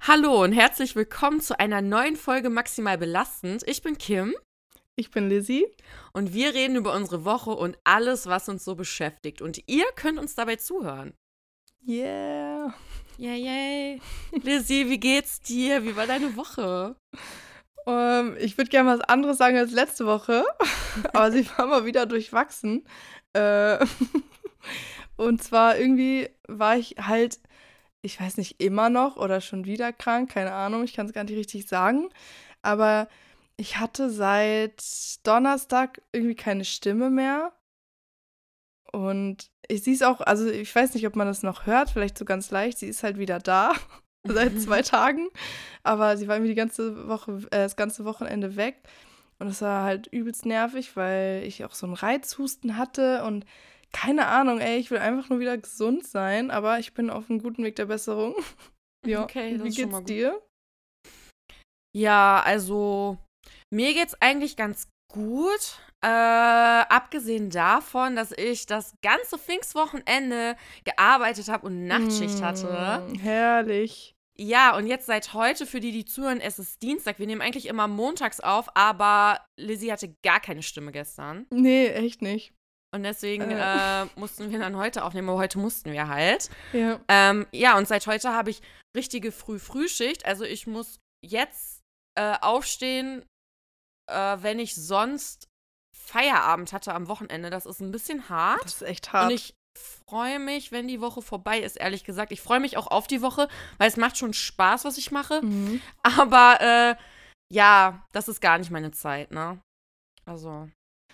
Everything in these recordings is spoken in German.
Hallo und herzlich willkommen zu einer neuen Folge Maximal Belastend. Ich bin Kim Ich bin Lizzie. und wir reden über unsere Woche und alles, was uns so beschäftigt. Und ihr könnt uns dabei zuhören. Yeah. Yay, yay. Lizzie, wie geht's dir? Wie war deine Woche? Ähm, ich würde gerne was anderes sagen als letzte Woche, aber sie war mal wieder durchwachsen. Äh, und zwar irgendwie war ich halt, ich weiß nicht, immer noch oder schon wieder krank, keine Ahnung, ich kann es gar nicht richtig sagen. Aber ich hatte seit Donnerstag irgendwie keine Stimme mehr. Und ich sehe es auch, also ich weiß nicht, ob man das noch hört, vielleicht so ganz leicht. Sie ist halt wieder da seit zwei Tagen. Aber sie war irgendwie die ganze Woche, äh, das ganze Wochenende weg. Und es war halt übelst nervig, weil ich auch so einen Reizhusten hatte und keine Ahnung, ey, ich will einfach nur wieder gesund sein, aber ich bin auf einem guten Weg der Besserung. ja, Okay, wie geht's dir? Ja, also mir geht's eigentlich ganz gut. Äh, abgesehen davon, dass ich das ganze Pfingstwochenende gearbeitet habe und Nachtschicht hatte. Mm, Herrlich. Ja, und jetzt seit heute, für die, die zuhören, es ist Dienstag. Wir nehmen eigentlich immer montags auf, aber Lizzie hatte gar keine Stimme gestern. Nee, echt nicht. Und deswegen Äh. äh, mussten wir dann heute aufnehmen, aber heute mussten wir halt. Ja. Ähm, ja, und seit heute habe ich richtige Früh-Frühschicht. Also ich muss jetzt äh, aufstehen, äh, wenn ich sonst Feierabend hatte am Wochenende. Das ist ein bisschen hart. Das ist echt hart. Und ich freue mich, wenn die Woche vorbei ist, ehrlich gesagt. Ich freue mich auch auf die Woche, weil es macht schon Spaß, was ich mache. mhm. Aber äh, ja, das ist gar nicht meine Zeit, ne? Also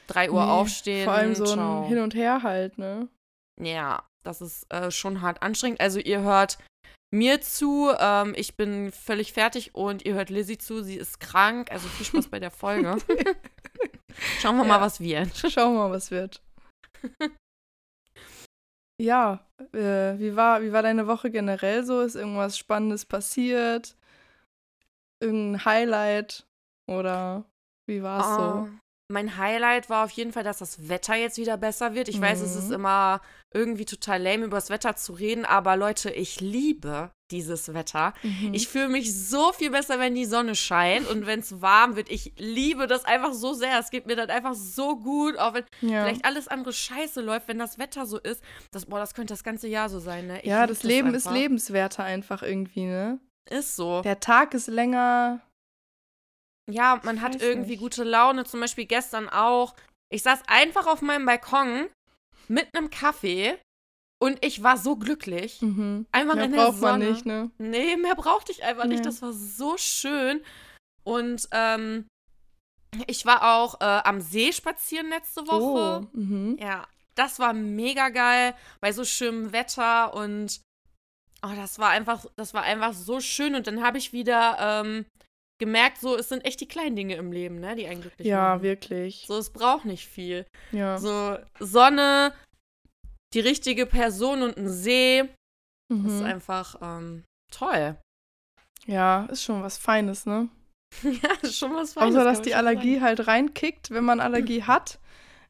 3 Uhr Nee, aufstehen. Vor allem so ciao. ein Hin und Her halt, ne? Ja, das ist äh, schon hart anstrengend. Also ihr hört mir zu, ähm, ich bin völlig fertig und ihr hört Lizzie zu, sie ist krank. Also viel Spaß bei der Folge. Schauen wir Ja. mal, was wird. Schauen wir mal, was wird. ja, äh, wie, war, wie war deine Woche generell so? Ist irgendwas Spannendes passiert? Irgendein Highlight? Oder wie war es Oh, Mein Highlight war auf jeden Fall, dass das Wetter jetzt wieder besser wird. Ich weiß, es ist Mhm. immer irgendwie total lame, über das Wetter zu reden, aber Leute, ich liebe dieses Wetter. Mhm. Ich fühle mich so viel besser, wenn die Sonne scheint und wenn es warm wird. Ich liebe das einfach so sehr. Es geht mir dann einfach so gut, auch wenn ja. vielleicht alles andere scheiße läuft, wenn das Wetter so ist. Das, boah, das könnte das ganze Jahr so sein, ne? Ich ja, das Leben ist einfach. lebenswerter einfach irgendwie, ne? Ist so. Der Tag ist länger. Ja, man hat irgendwie nicht. gute Laune, zum Beispiel gestern auch. Ich saß einfach auf meinem Balkon mit einem Kaffee und ich war so glücklich. Mhm. Einfach Mehr in der braucht man Sonne. nicht, ne? Nee, mehr brauchte ich einfach nicht. Ja. Das war so schön. Und ähm, ich war auch äh, am See spazieren letzte Woche. Oh. Mhm. Ja, das war mega geil bei so schönem Wetter und oh, das war einfach, das war einfach so schön. Und dann habe ich wieder ähm, gemerkt, so es sind echt die kleinen Dinge im Leben, ne, die einen glücklich Ja, machen. wirklich. So, es braucht nicht viel. Ja. So Sonne, die richtige Person und ein See, das ist Mhm. einfach ähm, toll. Ja, ist schon was Feines, ne? ja, ist schon was Feines, Außer, dass die Allergie halt reinkickt, wenn man Allergie hat.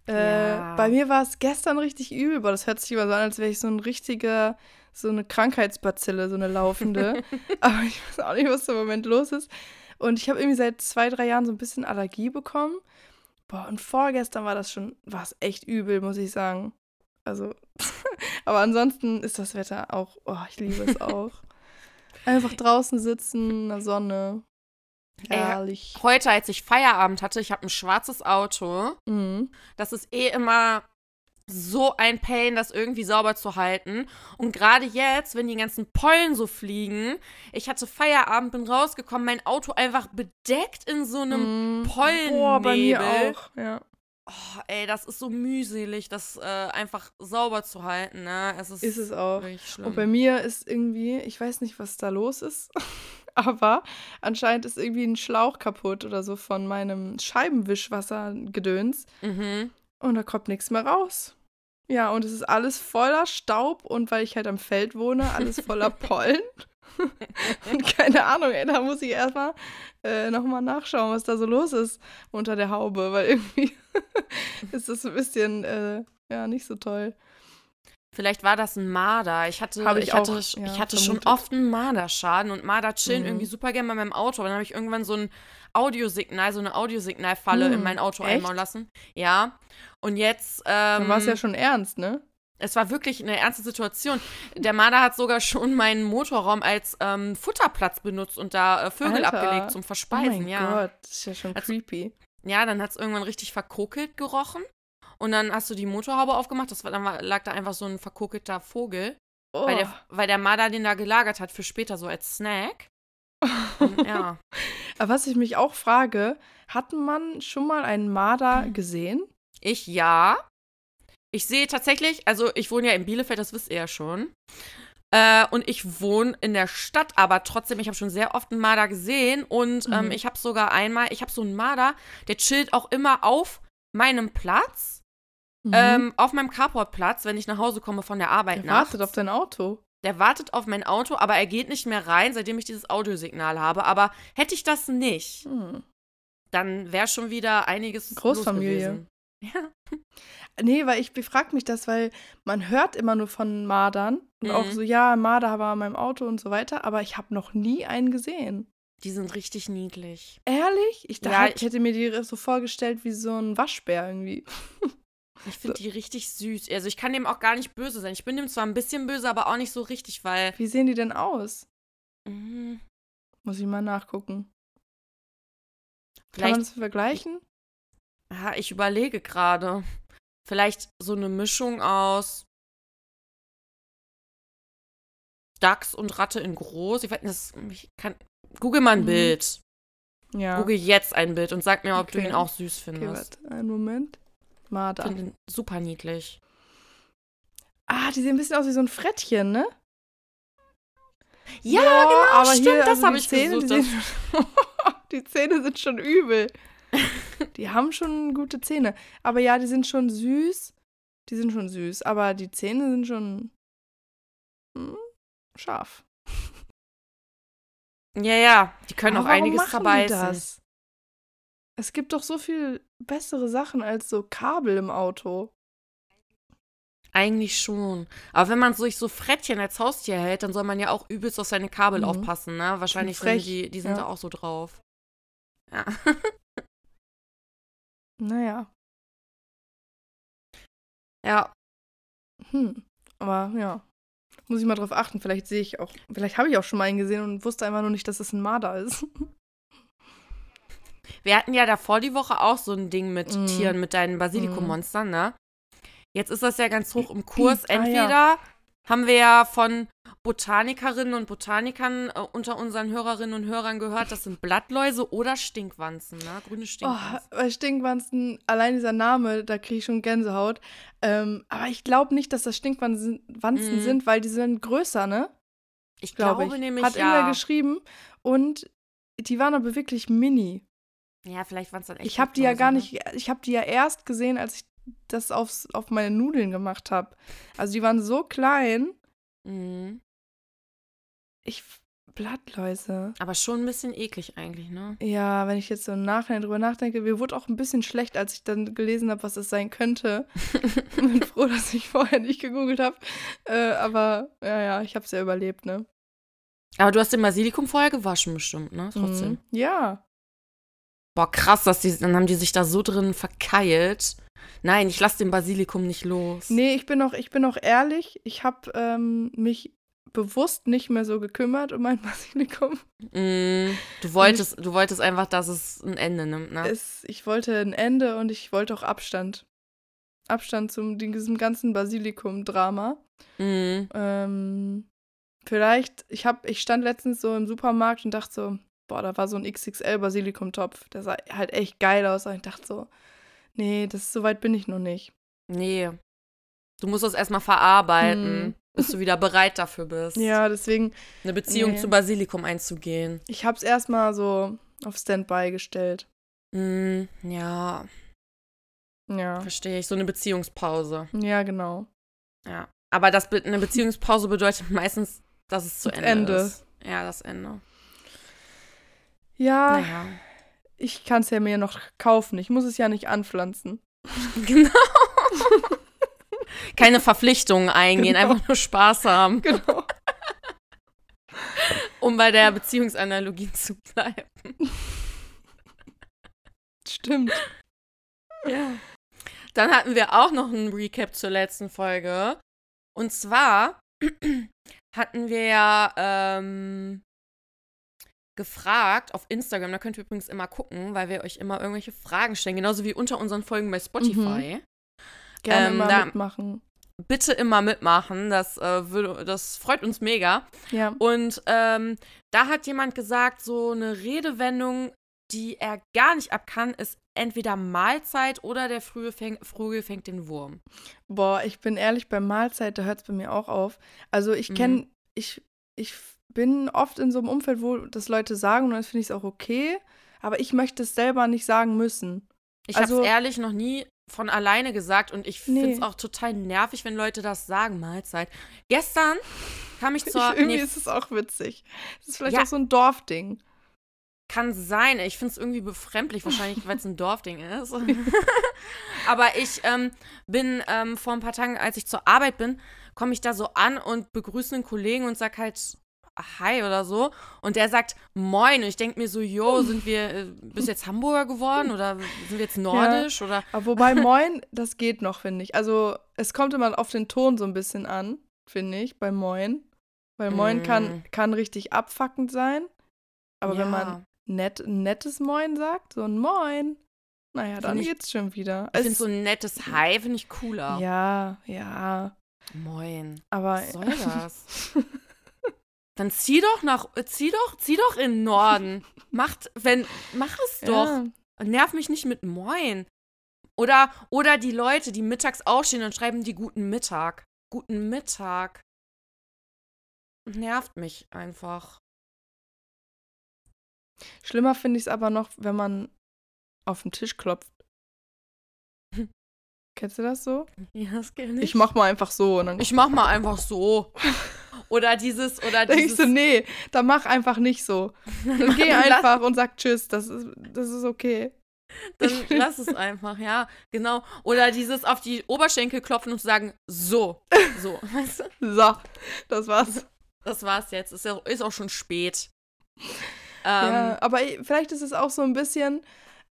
Äh, Ja. Bei mir war es gestern richtig übel, aber das hört sich immer so an, als wäre ich so ein richtiger, so eine Krankheitsbazille, so eine laufende. aber ich weiß auch nicht, was im Moment los ist. Und ich habe irgendwie seit zwei, drei Jahren so ein bisschen Allergie bekommen. Boah, und vorgestern war das schon, war es echt übel, muss ich sagen. Also, aber ansonsten ist das Wetter auch, oh, ich liebe es auch. Einfach draußen sitzen, in der Sonne. Ey, Herrlich. Heute, als ich Feierabend hatte, ich habe ein schwarzes Auto. Mhm. Das ist eh immer so ein Pain, das irgendwie sauber zu halten. Und gerade jetzt, wenn die ganzen Pollen so fliegen, ich hatte Feierabend, bin rausgekommen, mein Auto einfach bedeckt in so einem Mhm. Pollennebel. Boah, bei mir auch. Ja. Oh, ey, das ist so mühselig, das äh, einfach sauber zu halten, ne? Es ist, Ist es auch. Und bei mir ist irgendwie, ich weiß nicht, was da los ist, aber anscheinend ist irgendwie ein Schlauch kaputt oder so von meinem Scheibenwischwassergedöns mhm. Und da kommt nichts mehr raus. Ja, und es ist alles voller Staub und weil ich halt am Feld wohne, alles voller Pollen. und keine Ahnung, ey, da muss ich erstmal äh, nochmal nachschauen, was da so los ist unter der Haube, weil irgendwie ist das ein bisschen, äh, ja, nicht so toll. Vielleicht war das ein Marder. Ich hatte, ich ich hatte, auch, ich ja, hatte schon oft einen Marderschaden und Marder chillen Mhm. irgendwie super gerne bei meinem Auto. Aber dann habe ich irgendwann so ein Audiosignal, so eine Audiosignalfalle in Hm, mein Auto echt? einbauen lassen. Ja. Und jetzt, Dann ähm, war es ja schon ernst, ne? es war wirklich eine ernste Situation. Der Marder hat sogar schon meinen Motorraum als ähm, Futterplatz benutzt und da äh, Vögel Alter. abgelegt zum Oh Verspeisen, mein ja. Gott, das ist ja schon Also- creepy. Ja, dann hat es irgendwann richtig verkokelt gerochen. Und dann hast du die Motorhaube aufgemacht, das war, dann war, lag da einfach so ein verkokelter Vogel, Oh. weil, der, weil der Marder den da gelagert hat für später so als Snack. Und, ja. Aber was ich mich auch frage, hat man schon mal einen Marder gesehen? Ich ja. Ich sehe tatsächlich, also ich wohne ja in Bielefeld, das wisst ihr ja schon. Äh, und ich wohne in der Stadt, aber trotzdem, ich habe schon sehr oft einen Marder gesehen. Und ähm, Mhm. ich habe sogar einmal, ich habe so einen Marder, der chillt auch immer auf meinem Platz. Mhm. Ähm, auf meinem Carportplatz, wenn ich nach Hause komme von der Arbeit der wartet auf dein Auto. Der wartet auf mein Auto, aber er geht nicht mehr rein, seitdem ich dieses Audiosignal habe. Aber hätte ich das nicht, Hm. dann wäre schon wieder einiges los Großfamilie. Ja. Nee, weil ich befrag mich das, weil man hört immer nur von Mardern und auch Mhm. so, ja, Marder war in meinem Auto und so weiter, aber ich habe noch nie einen gesehen. Die sind richtig niedlich. Ehrlich? Ich, Ja, dachte, ich- ich hätte mir die so vorgestellt wie so ein Waschbär irgendwie. Ich finde die richtig süß. Also ich kann dem auch gar nicht böse sein. Ich bin dem zwar ein bisschen böse, aber auch nicht so richtig, weil. Wie sehen die denn aus? Mhm. Muss ich mal nachgucken. Kann Vielleicht, man das vergleichen? Ja, ich überlege gerade. Vielleicht so eine Mischung aus Dachs und Ratte in groß. Ich weiß das, ich kann. Google mal ein Mhm. Bild. Ja. Google jetzt ein Bild und sag mir, ob du Okay. ihn auch süß okay, findest. warte, einen Moment. ich Marder. finde ihn super niedlich. Ah, die sehen ein bisschen aus wie so ein Frettchen, ne? Ja, Boah, genau, aber stimmt, hier, das also habe ich Zähne, gesucht. Die, sehen, die Zähne sind schon übel. Die haben schon gute Zähne. Aber ja, die sind schon süß. Die sind schon süß. Aber die Zähne sind schon hm, scharf. ja, ja, die können Aber auch einiges zerbeißen. Es gibt doch so viel bessere Sachen als so Kabel im Auto. Eigentlich schon. Aber wenn man sich so Frettchen als Haustier hält, dann soll man ja auch übelst auf seine Kabel Mhm. aufpassen, ne? Wahrscheinlich sind die, die sind ja. da auch so drauf. Ja. Naja. ja. Hm. Aber ja. Muss ich mal drauf achten. Vielleicht sehe ich auch. Vielleicht habe ich auch schon mal einen gesehen und wusste einfach nur nicht, dass es ein Marder ist. Wir hatten ja davor die Woche auch so ein Ding mit Mhm. Tieren, mit deinen Basilikummonstern, ne? Jetzt ist das ja ganz hoch im Kurs. Ah, ja. Entweder haben wir ja von Botanikerinnen und Botanikern äh, unter unseren Hörerinnen und Hörern gehört, das sind Blattläuse oder Stinkwanzen, ne? Grüne Oh, Stinkwanzen. bei Stinkwanzen, allein dieser Name, da kriege ich schon Gänsehaut. Ähm, aber ich glaube nicht, dass das Stinkwanzen Wanzen Mhm. sind, weil die sind größer, ne? ich Glaube glaube ich. nämlich, Hat ja. irgendwer geschrieben. Und die waren aber wirklich mini. Ja, vielleicht waren es dann echt Ich habe die ja gar ne? nicht, ich habe die ja erst gesehen, als ich das aufs, auf meine Nudeln gemacht habe. Also die waren so klein. Mhm. Ich, Blattläuse. Aber schon ein bisschen eklig eigentlich, ne? Ja, wenn ich jetzt so im Nachhinein drüber nachdenke, mir wurde auch ein bisschen schlecht, als ich dann gelesen habe, was es sein könnte. Bin froh, dass ich vorher nicht gegoogelt habe. Äh, aber ja, ja, ich habe es ja überlebt, ne? Aber du hast den Basilikum vorher gewaschen bestimmt, ne? Trotzdem. Mhm. Ja. Boah, krass, dass die, dann haben die sich da so drin verkeilt. Nein, ich lasse den Basilikum nicht los. Nee, ich bin auch, ich bin auch ehrlich, ich habe ähm, mich bewusst nicht mehr so gekümmert um mein Basilikum. Mm, du wolltest, du wolltest einfach, dass es ein Ende nimmt, ne? Es, ich wollte ein Ende und ich wollte auch Abstand. Abstand zum diesem ganzen Basilikum-Drama. Mm. Ähm, vielleicht, ich hab, ich stand letztens so im Supermarkt und dachte so, boah, da war so ein XXL Basilikumtopf. Der sah halt echt geil aus. Und ich dachte so, nee, das so weit bin ich noch nicht. Nee. Du musst das erstmal verarbeiten, Mm. bis du wieder bereit dafür bist, Ja, deswegen, eine Beziehung Nee. zu Basilikum einzugehen. ich hab's erstmal so auf Standby gestellt. Mm, ja, Ja. verstehe ich. So eine Beziehungspause. Ja, genau. Ja. Aber das, be- eine Beziehungspause bedeutet meistens, dass es zu Das Ende, Ende. ist. Ja, das Ende. Ja, Naja. ich kann es ja mir noch kaufen. Ich muss es ja nicht anpflanzen. Genau. Keine Verpflichtungen eingehen, Genau. einfach nur Spaß haben, Genau. um bei der Beziehungsanalogie zu bleiben. Stimmt. Ja. Dann hatten wir auch noch einen Recap zur letzten Folge. Und zwar hatten wir ja ähm, gefragt auf Instagram, da könnt ihr übrigens immer gucken, weil wir euch immer irgendwelche Fragen stellen, genauso wie unter unseren Folgen bei Spotify. Gerne Ähm, da- mitmachen. Bitte immer mitmachen, das, äh, würde, das freut uns mega. Ja. Und ähm, da hat jemand gesagt, so eine Redewendung, die er gar nicht ab kann, ist entweder Mahlzeit oder der frühe Fäng Vogel fängt den Wurm. Boah, ich bin ehrlich, bei Mahlzeit, da hört es bei mir auch auf. Also ich Mhm. kenne, ich, ich bin oft in so einem Umfeld, wo das Leute sagen und dann finde ich es auch okay, aber ich möchte es selber nicht sagen müssen. Ich Also- habe es ehrlich noch nie von alleine gesagt und ich finde es auch total nervig, wenn Leute das sagen, Mahlzeit. Gestern kam ich zur. ich, irgendwie nee, ist es auch witzig. Es ist vielleicht Ja. auch so ein Dorfding. kann sein. Ich finde es irgendwie befremdlich, wahrscheinlich, weil es ein Dorfding ist. Aber ich ähm, bin ähm, vor ein paar Tagen, als ich zur Arbeit bin, komme ich da so an und begrüße einen Kollegen und sag halt Hi oder so. Und der sagt Moin. Und ich denke mir so, jo, sind wir, äh, bist du jetzt Hamburger geworden oder sind wir jetzt nordisch oder Aber wobei Moin, das geht noch, finde ich. Also es kommt immer auf den Ton so ein bisschen an, finde ich, bei Moin. Weil Moin Mm. kann, kann richtig abfuckend sein. Aber wenn man Ja. nett, ein nettes Moin sagt, so ein Moin, naja, dann ich- geht's schon wieder. Ich finde so ein nettes Hi, finde ich cooler. Ja, ja. Moin. Aber Was soll das? Dann zieh doch nach, zieh doch, zieh doch in den Norden. Macht, wenn, mach es doch. Ja. Nerv mich nicht mit Moin. Oder, oder die Leute, die mittags aufstehen und schreiben die guten Mittag. Guten Mittag. Nervt mich einfach. Schlimmer finde ich es aber noch, wenn man auf den Tisch klopft. Kennst du das so? Ja, das geht Ich mach mal einfach so ich mach mal einfach so. Oder dieses, oder dieses. so, nee, dann mach einfach nicht so. Dann geh einfach und sag Tschüss, das ist, das ist okay. Dann lass es einfach, ja, genau. Oder dieses auf die Oberschenkel klopfen und sagen, so, so, weißt du? So, das war's. Das war's jetzt. Ist, ja, ist auch schon spät. ja, Ähm, aber vielleicht ist es auch so ein bisschen,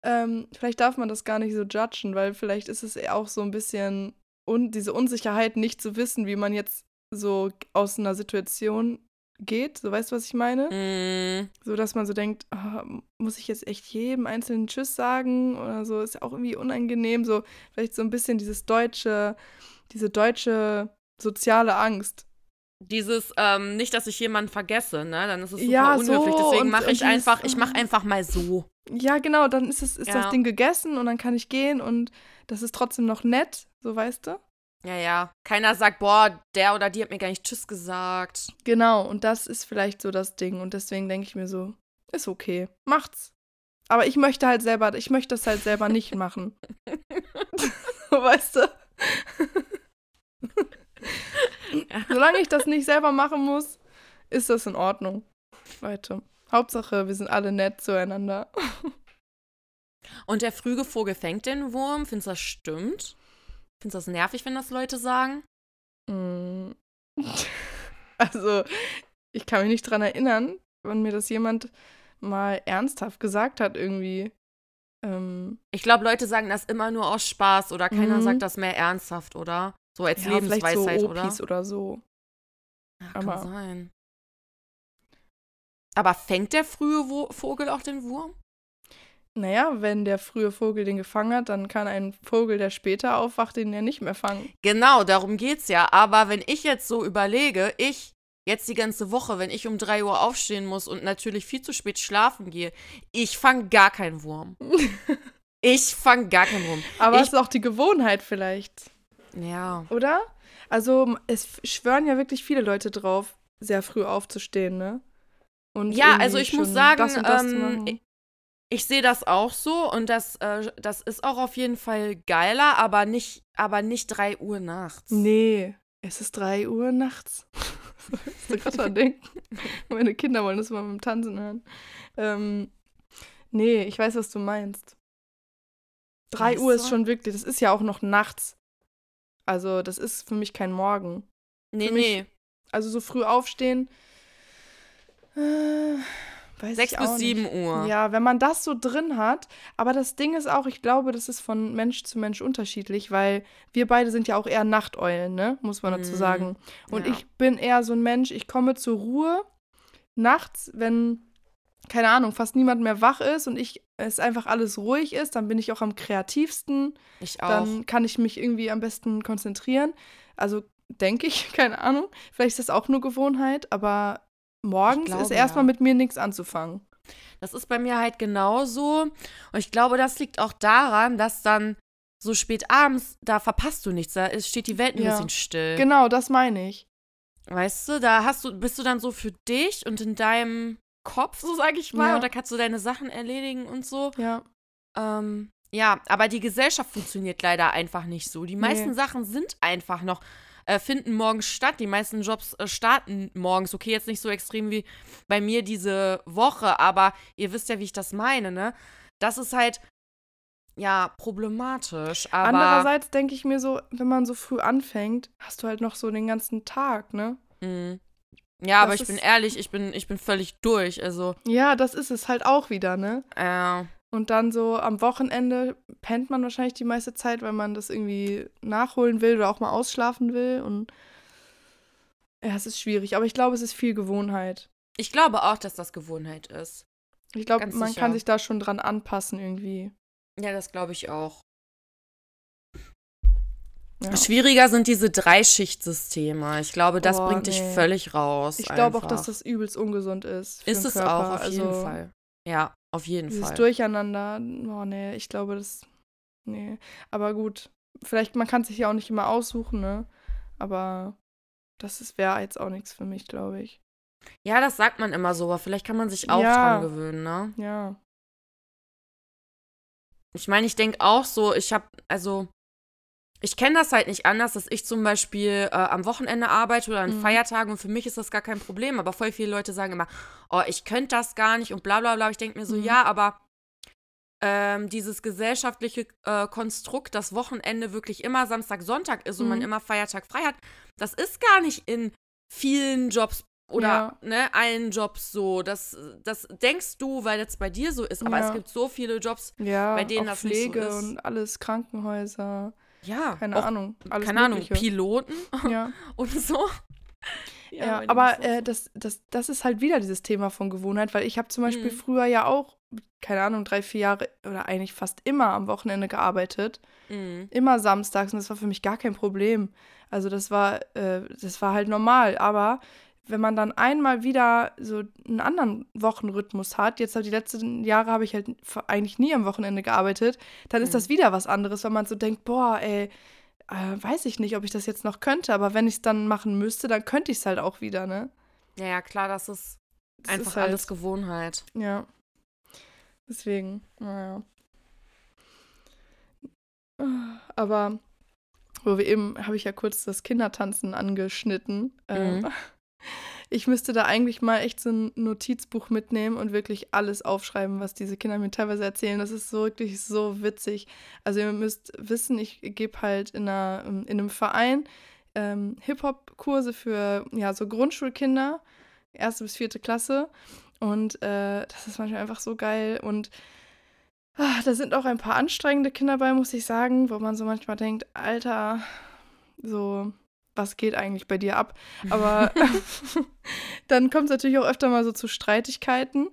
ähm, vielleicht darf man das gar nicht so judgen, weil vielleicht ist es auch so ein bisschen un diese Unsicherheit, nicht zu wissen, wie man jetzt so aus einer Situation geht. So weißt du, was ich meine? mh, So, dass man so denkt, ah, muss ich jetzt echt jedem einzelnen Tschüss sagen oder so, ist ja auch irgendwie unangenehm. So, vielleicht so ein bisschen dieses deutsche, diese deutsche soziale Angst. dieses, ähm, nicht, dass ich jemanden vergesse, ne? Dann ist es super Ja, unhöflich. so, Deswegen mache ich dieses- einfach, ich mache einfach mal so. Ja, genau, dann ist, es, ist Ja. das Ding gegessen und dann kann ich gehen und das ist trotzdem noch nett, so weißt du? Ja, ja. Keiner sagt, boah, der oder die hat mir gar nicht Tschüss gesagt. Genau, und das ist vielleicht so das Ding und deswegen denke ich mir so, ist okay, macht's. Aber ich möchte halt selber, ich möchte das halt selber nicht machen. weißt du? Solange ich das nicht selber machen muss, ist das in Ordnung. Weiter. Hauptsache, wir sind alle nett zueinander. Und der frühe Vogel fängt den Wurm. Findest du das stimmt? Findest du das nervig, wenn das Leute sagen? Mm. Also, ich kann mich nicht dran erinnern, wann mir das jemand mal ernsthaft gesagt hat, irgendwie. Ähm, Ich glaube, Leute sagen das immer nur aus Spaß oder keiner Mhm. sagt das mehr ernsthaft, oder? So als ja, vielleicht so Lebensweisheit, oder? Oder so. Ja, kann aber- sein. Aber fängt der frühe Vogel auch den Wurm? Naja, wenn der frühe Vogel den gefangen hat, dann kann ein Vogel, der später aufwacht, den ja nicht mehr fangen. Genau, darum geht's ja. Aber wenn ich jetzt so überlege, ich jetzt die ganze Woche, wenn ich um 3 Uhr aufstehen muss und natürlich viel zu spät schlafen gehe, ich fange gar keinen Wurm. Ich fange gar keinen Wurm. Aber es ist auch die Gewohnheit vielleicht, Ja. oder? Also, es schwören ja wirklich viele Leute drauf, sehr früh aufzustehen, ne? Und Ja, also ich muss sagen, das das ähm. Ich, sehe das auch so und das, äh, das ist auch auf jeden Fall geiler, aber nicht, aber nicht 3 Uhr nachts. Nee, es ist 3 Uhr nachts. Musst du gerade dran denken. Meine Kinder wollen das mal mit dem Tanzen hören. Ähm, nee, ich weiß, was du meinst. 3 Weißt Uhr ist schon wirklich, das ist ja auch noch nachts. Also, das ist für mich kein Morgen. Nee, mich- nee. Also, so früh aufstehen. Äh, weiß Sechs ich bis auch sieben nicht. Uhr. Ja, wenn man das so drin hat. Aber das Ding ist auch, ich glaube, das ist von Mensch zu Mensch unterschiedlich, weil wir beide sind ja auch eher Nachteulen, ne? Muss man dazu Mhm. sagen. Und Ja. ich bin eher so ein Mensch, ich komme zur Ruhe nachts, wenn, keine Ahnung, fast niemand mehr wach ist und ich es einfach alles ruhig ist, dann bin ich auch am kreativsten. Ich auch. Dann kann ich mich irgendwie am besten konzentrieren. Also denke ich, keine Ahnung. Vielleicht ist das auch nur Gewohnheit, aber morgens glaube, ist erstmal ja. mit mir nichts anzufangen. Das ist bei mir halt genauso. Und ich glaube, das liegt auch daran, dass dann so spät abends, da verpasst du nichts. Da ist, steht die Welt ein Ja. bisschen still. Genau, das meine ich. Weißt du, da hast du, bist du dann so für dich und in deinem Kopf, so sage ich mal, Ja. und da kannst du deine Sachen erledigen und so. Ja. Ähm, ja, aber die Gesellschaft funktioniert leider einfach nicht so. Die meisten Nee. Sachen sind einfach noch, äh, finden morgens statt. Die meisten Jobs äh, starten morgens. Okay, jetzt nicht so extrem wie bei mir diese Woche, aber ihr wisst ja, wie ich das meine, ne? Das ist halt, ja, problematisch. Aber Andererseits denke ich mir so, wenn man so früh anfängt, hast du halt noch so den ganzen Tag, ne? mh. ja, aber das ich bin ehrlich, ich bin, ich bin völlig durch. Also, Ja, das ist es halt auch wieder, ne? äh, Und dann so am Wochenende pennt man wahrscheinlich die meiste Zeit, weil man das irgendwie nachholen will oder auch mal ausschlafen will. Und ja, es ist schwierig. Aber ich glaube, es ist viel Gewohnheit. ich glaube auch, dass das Gewohnheit ist. Ich glaube, man sicher. kann sich da schon dran anpassen irgendwie. Ja, das glaube ich auch. Ja. Schwieriger sind diese Dreischichtsysteme. Ich glaube, das Boah, bringt dich nee. völlig raus. Ich glaube auch, dass das übelst ungesund ist. Ist es Körper. auch, auf jeden also, Fall. Ja, auf jeden Dieses Fall. Durcheinander, oh nee, ich glaube, das. Nee. Aber gut, vielleicht, man kann sich ja auch nicht immer aussuchen, ne? Aber das wäre jetzt auch nichts für mich, glaube ich. Ja, das sagt man immer so, aber vielleicht kann man sich auch Ja. dran gewöhnen, ne? Ja. Ich meine, ich denke auch so, ich habe, also, ich kenne das halt nicht anders, dass ich zum Beispiel äh, am Wochenende arbeite oder an Mhm. Feiertagen und für mich ist das gar kein Problem, aber voll viele Leute sagen immer, oh, ich könnte das gar nicht und bla bla bla. Ich denke mir so, Mhm. ja, aber ähm, dieses gesellschaftliche äh, Konstrukt, dass Wochenende wirklich immer Samstag, Sonntag ist und man Mhm. immer Feiertag frei hat, das ist gar nicht in vielen Jobs oder Ja. ne, allen Jobs so. Das, das denkst du, weil das bei dir so ist, aber Ja. es gibt so viele Jobs, Ja, Bei denen das nicht so Pflege ist. und alles, Krankenhäuser, ja, keine auch, Ahnung, alles keine Ahnung, Mögliche. Piloten Ja, und so. ja, denen aber äh, das, das, das ist halt wieder dieses Thema von Gewohnheit, weil ich habe zum Beispiel Mhm. früher ja auch, keine Ahnung, drei, vier Jahre oder eigentlich fast immer am Wochenende gearbeitet. Mhm. immer samstags und das war für mich gar kein Problem. Also das war, äh, das war halt normal. Aber wenn man dann einmal wieder so einen anderen Wochenrhythmus hat, jetzt halt die letzten Jahre habe ich halt eigentlich nie am Wochenende gearbeitet, dann ist Mhm. das wieder was anderes, wenn man so denkt, boah, ey, äh, weiß ich nicht, ob ich das jetzt noch könnte, aber wenn ich es dann machen müsste, dann könnte ich es halt auch wieder, ne? Ja, ja, klar, das ist Das einfach ist halt, alles Gewohnheit. Ja. Deswegen, naja. Aber wo wir eben, habe ich ja kurz das Kindertanzen angeschnitten. Ähm, Mhm. Ich müsste da eigentlich mal echt so ein Notizbuch mitnehmen und wirklich alles aufschreiben, was diese Kinder mir teilweise erzählen. Das ist so wirklich so witzig. Also ihr müsst wissen, ich gebe halt in, einer, in einem Verein ähm, Hip-Hop-Kurse für ja, so Grundschulkinder, erste bis vierte Klasse. Und äh, das ist manchmal einfach so geil. Und ah, da sind auch ein paar anstrengende Kinder bei, muss ich sagen, wo man so manchmal denkt, Alter, so, was geht eigentlich bei dir ab? Aber dann kommt es natürlich auch öfter mal so zu Streitigkeiten.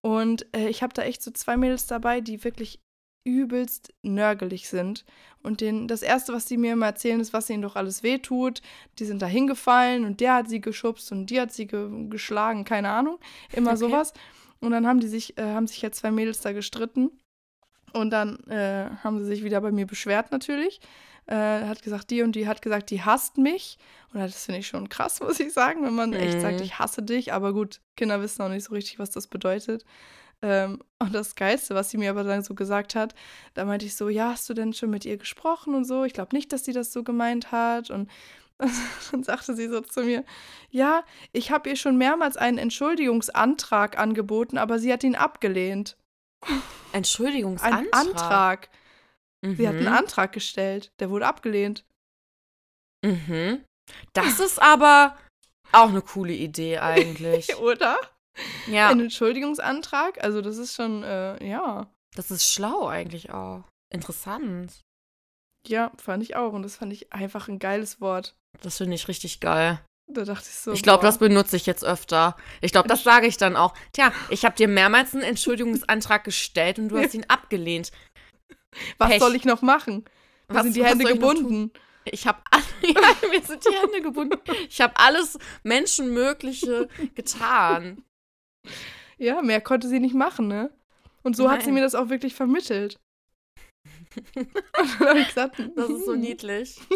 Und äh, ich habe da echt so zwei Mädels dabei, die wirklich übelst nörgelig sind. Und den, das Erste, was die mir immer erzählen, ist, was ihnen doch alles wehtut. Die sind da hingefallen und der hat sie geschubst und die hat sie ge geschlagen, keine Ahnung. Immer Okay. sowas. Und dann haben die sich, äh, haben sich ja zwei Mädels da gestritten. Und dann äh, haben sie sich wieder bei mir beschwert natürlich. Äh, hat gesagt, die und die hat gesagt, die hasst mich. Und das finde ich schon krass, muss ich sagen, wenn man echt sagt, Mhm. ich hasse dich. Aber gut, Kinder wissen auch nicht so richtig, was das bedeutet. Ähm, und das Geilste, was sie mir aber dann so gesagt hat, da meinte ich so, ja, hast du denn schon mit ihr gesprochen und so? Ich glaube nicht, dass sie das so gemeint hat. Und dann sagte sie so zu mir, ja, ich habe ihr schon mehrmals einen Entschuldigungsantrag angeboten, aber sie hat ihn abgelehnt. Entschuldigungsantrag. Ein Antrag. Sie hat einen Mhm. Antrag gestellt, der wurde abgelehnt. Mhm. Das ist aber auch eine coole Idee eigentlich. Oder? Ja, Ein Entschuldigungsantrag. Also, das ist schon, äh, ja. das ist schlau eigentlich auch. Interessant. Ja, fand ich auch. Und das fand ich einfach ein geiles Wort. Das finde ich richtig geil. Da dachte ich so. Ich glaube, das benutze ich jetzt öfter. Ich glaube, das sage ich dann auch. Tja, ich habe dir mehrmals einen Entschuldigungsantrag gestellt und du hast ihn abgelehnt. Was Pech. soll ich noch machen? Mir Was- sind die Hände soll ich gebunden. Ich habe ja, mir sind die Hände gebunden. Ich habe alles Menschenmögliche getan. Ja, mehr konnte sie nicht machen, ne? Und so hat sie Nein. mir das auch wirklich vermittelt. Gesagt, Das ist so hm. niedlich.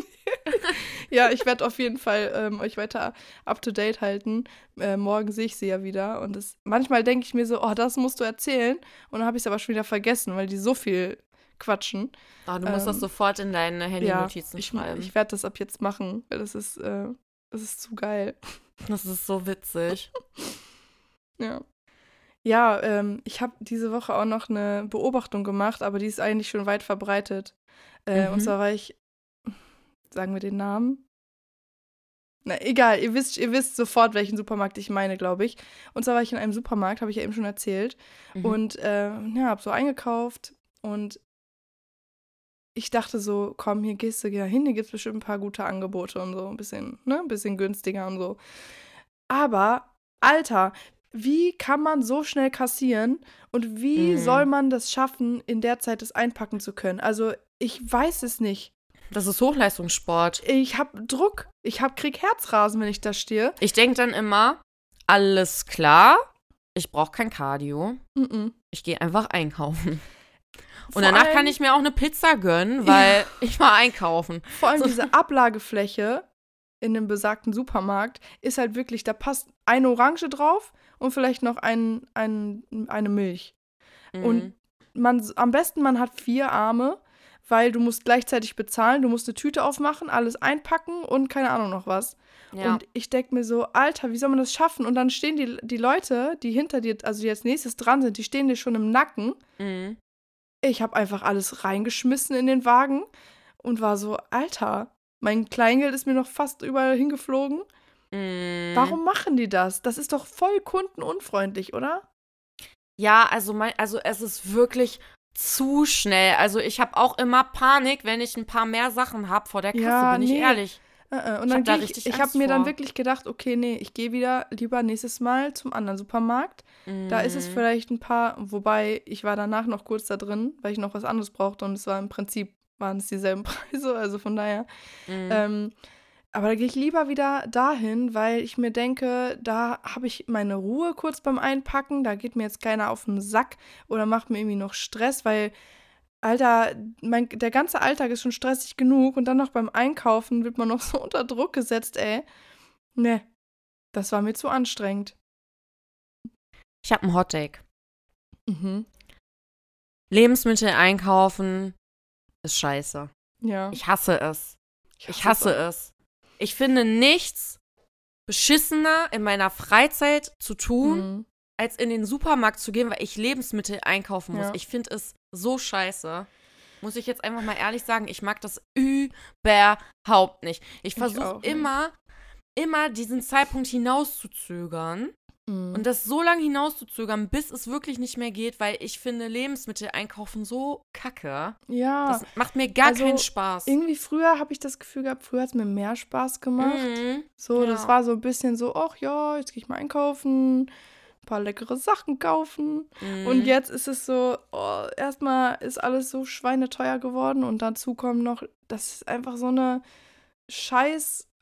Ja, ich werde auf jeden Fall ähm, euch weiter up to date halten. Äh, morgen sehe ich sie ja wieder. Und das, manchmal denke ich mir so, oh, das musst du erzählen. Und dann habe ich es aber schon wieder vergessen, weil die so viel quatschen. Ah, du musst das Ähm, sofort in deine Ja, Handy-Notizen ich, schreiben. ich werde das ab jetzt machen. weil Das ist, äh, das ist zu geil. das ist so witzig. Ja. Ja, ähm, ich habe diese Woche auch noch eine Beobachtung gemacht, aber die ist eigentlich schon weit verbreitet. Äh, Mhm. Und zwar war ich, sagen wir den Namen? Na, egal, ihr wisst, ihr wisst sofort, welchen Supermarkt ich meine, glaube ich. Und zwar war ich in einem Supermarkt, habe ich ja eben schon erzählt. Mhm. Und äh, ja, habe so eingekauft und ich dachte so, komm, hier gehst du hin, hier gibt es bestimmt ein paar gute Angebote und so, ein bisschen, ne, ein bisschen günstiger und so. Aber, Alter, wie kann man so schnell kassieren und wie Mhm. soll man das schaffen, in der Zeit das einpacken zu können? Also, ich weiß es nicht. das ist Hochleistungssport. Ich habe Druck, ich hab, krieg Herzrasen, wenn ich da stehe. Ich denke dann immer, alles klar, ich brauche kein Cardio. Mhm. Ich gehe einfach einkaufen. Vor Und danach allem- kann ich mir auch eine Pizza gönnen, weil ich war einkaufen. Vor allem So. diese Ablagefläche in dem besagten Supermarkt ist halt wirklich, da passt eine Orange drauf und vielleicht noch ein, ein, eine Milch. Und Mhm. man, am besten, man hat vier Arme, weil du musst gleichzeitig bezahlen, du musst eine Tüte aufmachen, alles einpacken und keine Ahnung noch was. ja. Und ich denke mir so, Alter, wie soll man das schaffen? Und dann stehen die, die Leute, die hinter dir, also die als nächstes dran sind, die stehen dir schon im Nacken. Mhm. Ich habe einfach alles reingeschmissen in den Wagen und war so, Alter, mein Kleingeld ist mir noch fast überall hingeflogen. Mhm. Warum machen die das? Das ist doch voll kundenunfreundlich, oder? Ja, also mein, also es ist wirklich zu schnell. Also ich habe auch immer Panik, wenn ich ein paar mehr Sachen habe vor der Kasse, Ja, bin ich nee. ehrlich. Äh, äh, Ich Und hab dann da geh ich, ich habe mir dann vor. wirklich gedacht, okay, nee, ich gehe wieder lieber nächstes Mal zum anderen Supermarkt. Da ist es Mhm. vielleicht ein paar, wobei ich war danach noch kurz da drin, weil ich noch was anderes brauchte und es war im Prinzip, waren es dieselben Preise, also von daher. Mhm. Ähm, aber da gehe ich lieber wieder dahin, weil ich mir denke, da habe ich meine Ruhe kurz beim Einpacken, da geht mir jetzt keiner auf den Sack oder macht mir irgendwie noch Stress, weil, Alter, mein, der ganze Alltag ist schon stressig genug und dann noch beim Einkaufen wird man noch so unter Druck gesetzt, ey. Ne, das war mir zu anstrengend. Ich habe einen Hottake. Mhm. Lebensmittel einkaufen ist scheiße. Ja. Ich hasse es. Ich hasse es. Ich finde nichts beschissener in meiner Freizeit zu tun, Mhm. als in den Supermarkt zu gehen, weil ich Lebensmittel einkaufen muss. Ja. Ich finde es so scheiße. Muss ich jetzt einfach mal ehrlich sagen, ich mag das überhaupt nicht. Ich Ich versuche immer, immer diesen Zeitpunkt hinauszuzögern Mhm. und das so lange hinauszuzögern, bis es wirklich nicht mehr geht, weil ich finde Lebensmittel einkaufen so kacke. ja, Das macht mir gar also keinen Spaß. irgendwie früher habe ich das Gefühl gehabt, früher hat es mir mehr Spaß gemacht. Mhm. So, Ja. das war so ein bisschen so, ach ja, jetzt gehe ich mal einkaufen, ein paar leckere Sachen kaufen. Mhm. Und jetzt ist es so, oh, erstmal ist alles so schweineteuer geworden und dazu kommt noch, das ist einfach so eine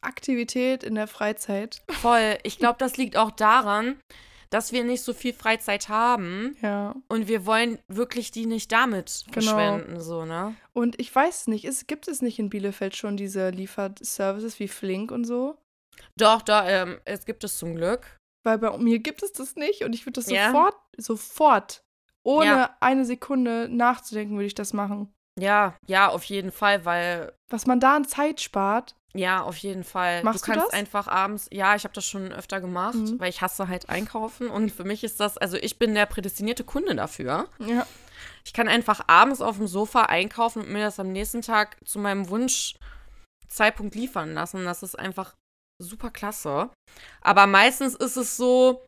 Scheißaktivität in der Freizeit. Voll. Ich glaube, das liegt auch daran, dass wir nicht so viel Freizeit haben Ja. und wir wollen wirklich die nicht damit Genau. verschwenden, so, ne? Und ich weiß nicht, ist, gibt es nicht in Bielefeld schon diese Lieferservices wie Flink und so? Doch, da, ähm, es gibt es zum Glück. Weil bei mir gibt es das nicht und ich würde das Ja. sofort, sofort, ohne Ja. eine Sekunde nachzudenken, würde ich das machen. Ja, ja, auf jeden Fall, weil, Was man da an Zeit spart. ja, auf jeden Fall. Machst du du kannst das? einfach abends, ja, ich habe das schon öfter gemacht, Mhm. weil ich hasse halt einkaufen und für mich ist das, also ich bin der prädestinierte Kunde dafür. Ja. Ich kann einfach abends auf dem Sofa einkaufen und mir das am nächsten Tag zu meinem Wunsch Zeitpunkt liefern lassen. Das ist einfach super klasse. Aber meistens ist es so,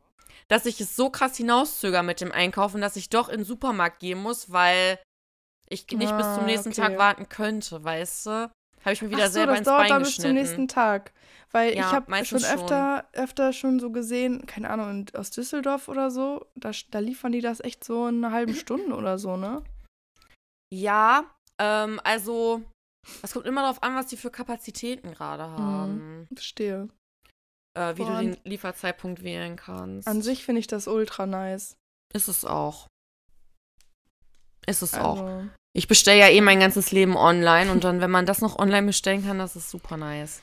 dass ich es so krass hinauszögere mit dem Einkaufen, dass ich doch in den Supermarkt gehen muss, weil ich nicht ah, bis zum ah, nächsten okay. Tag warten könnte, weißt du? Habe ich mir wieder Ach so, selber das ins dauert Bein dann bis zum nächsten Tag. Weil ja, ich habe schon öfter, schon. öfter schon so gesehen, keine Ahnung, aus Düsseldorf oder so, da, da liefern die das echt so in einer halben Stunde oder so, ne? Ja, ähm, also es kommt immer darauf an, was die für Kapazitäten gerade mhm, haben. Verstehe. Äh, wie Boah, du den Lieferzeitpunkt wählen kannst. An sich finde ich das ultra nice. Ist es auch. Ist es also. auch. Ich bestelle ja eh mein ganzes Leben online und dann, wenn man das noch online bestellen kann, das ist super nice.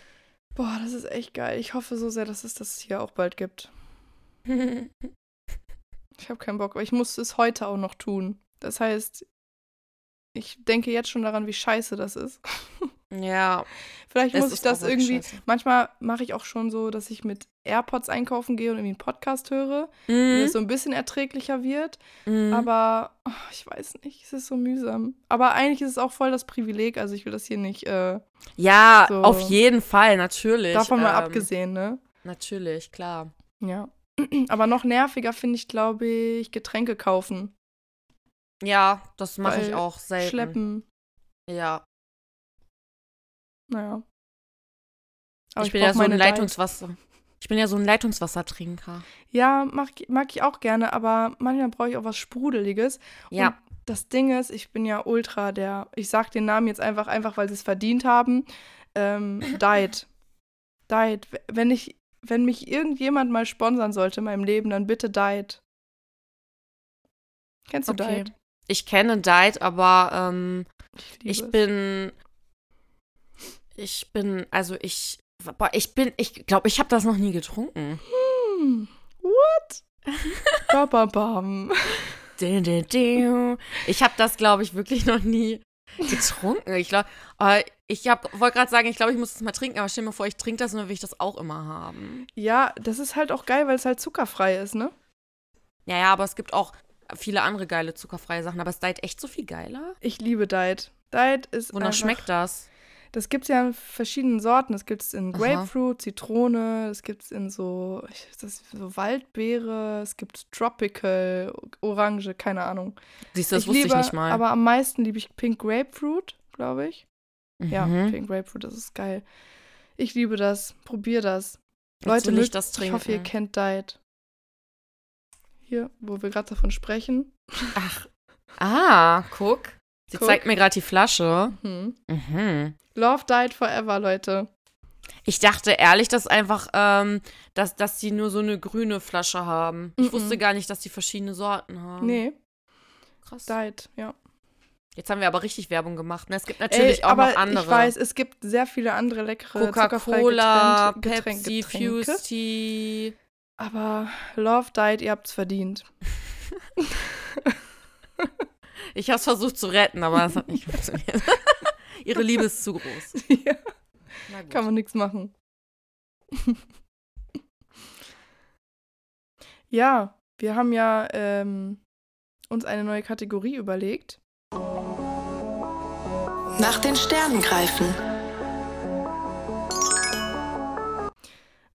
Boah, das ist echt geil. Ich hoffe so sehr, dass es das hier auch bald gibt. ich habe keinen Bock, aber ich muss es heute auch noch tun. Das heißt, ich denke jetzt schon daran, wie scheiße das ist. Ja. Vielleicht muss ich das irgendwie. Scheiße. Manchmal mache ich auch schon so, dass ich mit AirPods einkaufen gehe und irgendwie einen Podcast höre, mhm. damit es so ein bisschen erträglicher wird. Mhm. Aber oh, ich weiß nicht, es ist so mühsam. Aber eigentlich ist es auch voll das Privileg. Also ich will das hier nicht. Äh, ja, so auf jeden Fall, natürlich. Davon mal ähm, abgesehen, ne? Natürlich, klar. Ja. Aber noch nerviger finde ich, glaube ich, Getränke kaufen. Ja, das mache ich auch selten. Schleppen. Ja. Naja. Aber ich, ich bin ja so ein Leitungswasser. Ich bin ja so ein Leitungswassertrinker. Ja, mag, mag ich auch gerne, aber manchmal brauche ich auch was Sprudeliges. Ja. Und das Ding ist, ich bin ja ultra der, ich sag den Namen jetzt einfach, einfach weil sie es verdient haben. Ähm, Diet. Diet. Wenn ich, wenn mich irgendjemand mal sponsern sollte in meinem Leben, dann bitte Diet. Kennst du okay. Diet? Ich kenne Diet, aber ähm, ich, ich bin. Ich bin, also ich. Boah, ich bin, ich glaube, ich habe das noch nie getrunken. Hm, what? ba, bam. Ich habe das, glaube ich, wirklich noch nie getrunken. Ich glaube, äh, ich wollte gerade sagen, ich glaube, ich muss es mal trinken, aber stell mir vor, ich trinke das und dann will ich das auch immer haben. Ja, das ist halt auch geil, weil es halt zuckerfrei ist, ne? Ja, ja, aber es gibt auch viele andere geile zuckerfreie Sachen, aber ist Diet echt so viel geiler? Ich liebe Diet. Diet ist. Wonach schmeckt das? Das gibt es ja in verschiedenen Sorten. Das gibt es in Grapefruit, Aha. Zitrone, das gibt es in so, das so Waldbeere, es gibt Tropical, Orange, keine Ahnung. Siehst du, das ich wusste liebe, ich nicht mal. Aber am meisten liebe ich Pink Grapefruit, glaube ich. Mhm. Ja, Pink Grapefruit, das ist geil. Ich liebe das. Probier das. Jetzt Leute, ich, das ich hoffe, ihr kennt Diet hier, wo wir gerade davon sprechen. Ach. Ah, guck. Sie guck. zeigt mir gerade die Flasche. Mhm. Mhm. Love Died Forever, Leute. Ich dachte ehrlich, dass einfach, ähm, dass, dass die nur so eine grüne Flasche haben. Ich mhm. wusste gar nicht, dass die verschiedene Sorten haben. Nee. Krass. Diet, ja. Jetzt haben wir aber richtig Werbung gemacht. Ne? Es gibt natürlich Ey, auch noch andere. Ich weiß, es gibt sehr viele andere leckere Coca-Cola, Pepsi, Fuse Tea. Aber Love Died, ihr habt's verdient. ich hab's versucht zu retten, aber es hat nicht funktioniert. Ihre Liebe ist zu groß. Ja. Kann man nichts machen. ja, wir haben ja ähm, uns eine neue Kategorie überlegt. Nach den Sternen greifen.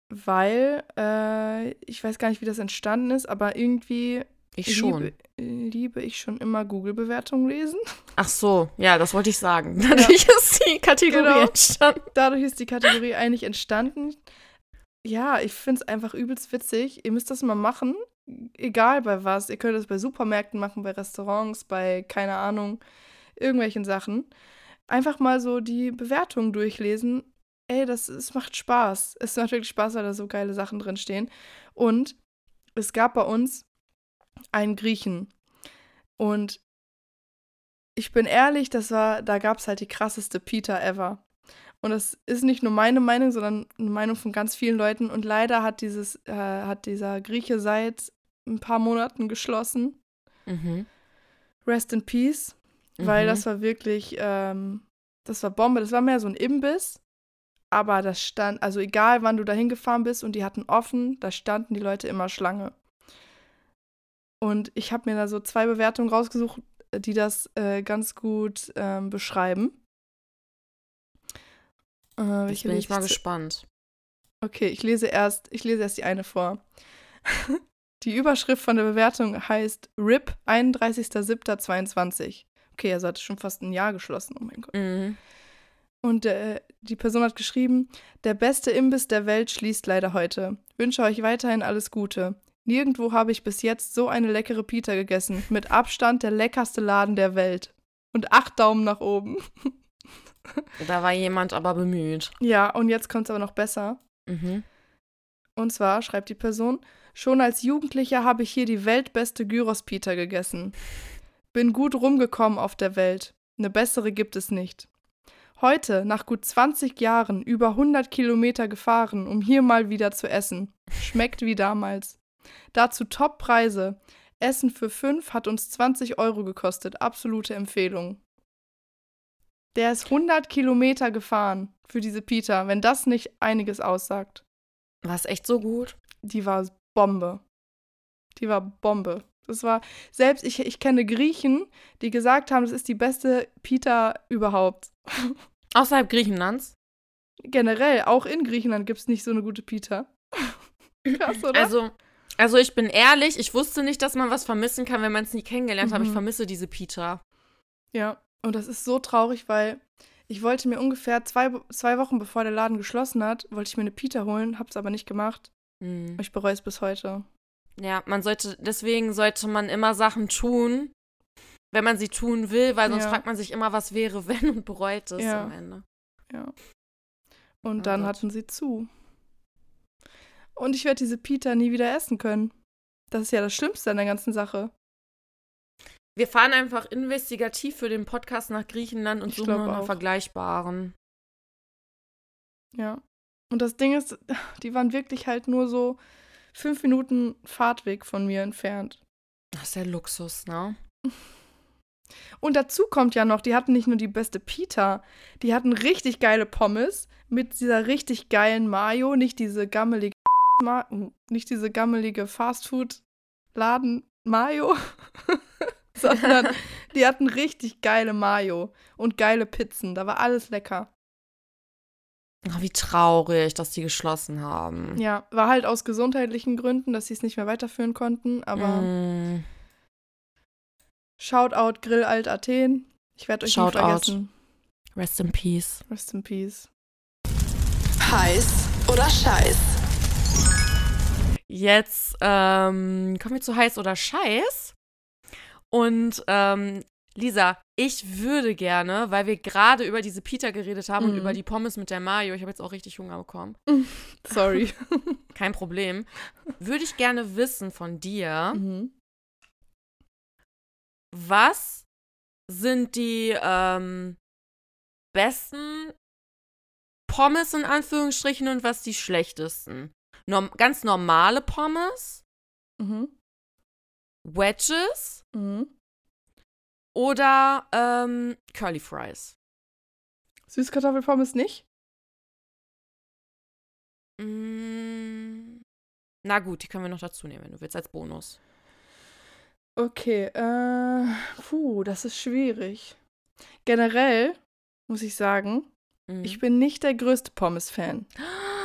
weil äh, ich weiß gar nicht, wie das entstanden ist, aber irgendwie ich schon. Liebe, liebe ich schon immer Google-Bewertungen lesen. Ach so, ja, das wollte ich sagen. Dadurch ja. ist die Kategorie genau. entstanden. Dadurch ist die Kategorie eigentlich entstanden. Ja, ich finde es einfach übelst witzig. Ihr müsst das mal machen. Egal bei was. Ihr könnt das bei Supermärkten machen, bei Restaurants, bei, keine Ahnung, irgendwelchen Sachen. Einfach mal so die Bewertungen durchlesen ey, das es macht Spaß. Es macht wirklich Spaß, weil da so geile Sachen drin stehen. Und es gab bei uns einen Griechen. Und ich bin ehrlich, das war, da gab es halt die krasseste Peter ever. Und das ist nicht nur meine Meinung, sondern eine Meinung von ganz vielen Leuten. Und leider hat dieses, äh, hat dieser Grieche seit ein paar Monaten geschlossen. Mhm. Rest in Peace. Mhm. Weil das war wirklich, ähm, das war Bombe. Das war mehr so ein Imbiss aber das stand, also egal wann du da hingefahren bist und die hatten offen, da standen die Leute immer Schlange. Und ich habe mir da so zwei Bewertungen rausgesucht, die das äh, ganz gut ähm, beschreiben. Äh, welche bin ich mal gespannt. Okay, ich lese erst, ich lese erst die eine vor. Die Überschrift von der Bewertung heißt RIP 31.07.22. Okay, also hat schon fast ein Jahr geschlossen, oh mein Gott. Mhm. Und äh, die Person hat geschrieben, der beste Imbiss der Welt schließt leider heute. Wünsche euch weiterhin alles Gute. Nirgendwo habe ich bis jetzt so eine leckere Pita gegessen. Mit Abstand der leckerste Laden der Welt. Und acht Daumen nach oben. Da war jemand aber bemüht. Ja, und jetzt kommt es aber noch besser. Mhm. Und zwar schreibt die Person, schon als Jugendlicher habe ich hier die weltbeste Gyros-Pita gegessen. Bin gut rumgekommen auf der Welt. Eine bessere gibt es nicht. Heute, nach gut 20 Jahren, über 100 Kilometer gefahren, um hier mal wieder zu essen. Schmeckt wie damals. Dazu Top-Preise. Essen für 5 hat uns 20 Euro gekostet. Absolute Empfehlung. Der ist 100 Kilometer gefahren für diese Pita, wenn das nicht einiges aussagt. War es echt so gut? Die war Bombe. Die war Bombe. Das war, selbst ich, ich kenne Griechen, die gesagt haben, das ist die beste Pita überhaupt. Außerhalb Griechenlands? Generell, auch in Griechenland gibt es nicht so eine gute Pita. Krass, oder? Also, also ich bin ehrlich, ich wusste nicht, dass man was vermissen kann, wenn man es nie kennengelernt hat, aber ich Mhm. vermisse diese Pita. ja, und das ist so traurig, weil ich wollte mir ungefähr zwei, zwei Wochen bevor der Laden geschlossen hat, wollte ich mir eine Pita holen, hab's aber nicht gemacht. Mhm. Ich bereue es bis heute. Ja, man sollte, deswegen sollte man immer Sachen tun, wenn man sie tun will, weil sonst Ja. fragt man sich immer, was wäre, wenn und bereut es Ja. am Ende. Ja. Und Oh dann Gott. hatten sie zu. Und ich werde diese Pita nie wieder essen können. Das ist ja das Schlimmste an der ganzen Sache. Wir fahren einfach investigativ für den Podcast nach Griechenland und Ich suchen nach vergleichbaren. Ja. Und das Ding ist, die waren wirklich halt nur so fünf Minuten Fahrtweg von mir entfernt. Das ist ja Luxus, ne? Und dazu kommt ja noch, die hatten nicht nur die beste Pita, die hatten richtig geile Pommes mit dieser richtig geilen Mayo, nicht diese gammelige nicht diese gammelige Fastfood-Laden Mayo, sondern die hatten richtig geile Mayo und geile Pizzen. Da war alles lecker. Ach, wie traurig, dass die geschlossen haben. Ja, war halt aus gesundheitlichen Gründen, dass sie es nicht mehr weiterführen konnten, aber Mm, Shoutout Grill Alt Athen. Ich werde euch Shoutout. nie vergessen. rest in peace. Rest in peace. Heiß oder Scheiß? Jetzt ähm, kommen wir zu heiß oder scheiß. Und ähm, Lisa, ich würde gerne, weil wir gerade über diese Pita geredet haben und Mhm. über die Pommes mit der Mayo, ich habe jetzt auch richtig Hunger bekommen. Sorry. Kein Problem. Würde ich gerne wissen von dir, mhm. was sind die ähm, besten Pommes in Anführungsstrichen und was die schlechtesten? Norm ganz normale Pommes, Mhm. Wedges Mhm. oder ähm, Curly Fries? Süßkartoffelpommes nicht? Mm, na gut, die können wir noch dazu nehmen, wenn du willst, als Bonus. Okay, äh, puh, das ist schwierig. Generell muss ich sagen, Mhm. ich bin nicht der größte Pommes-Fan.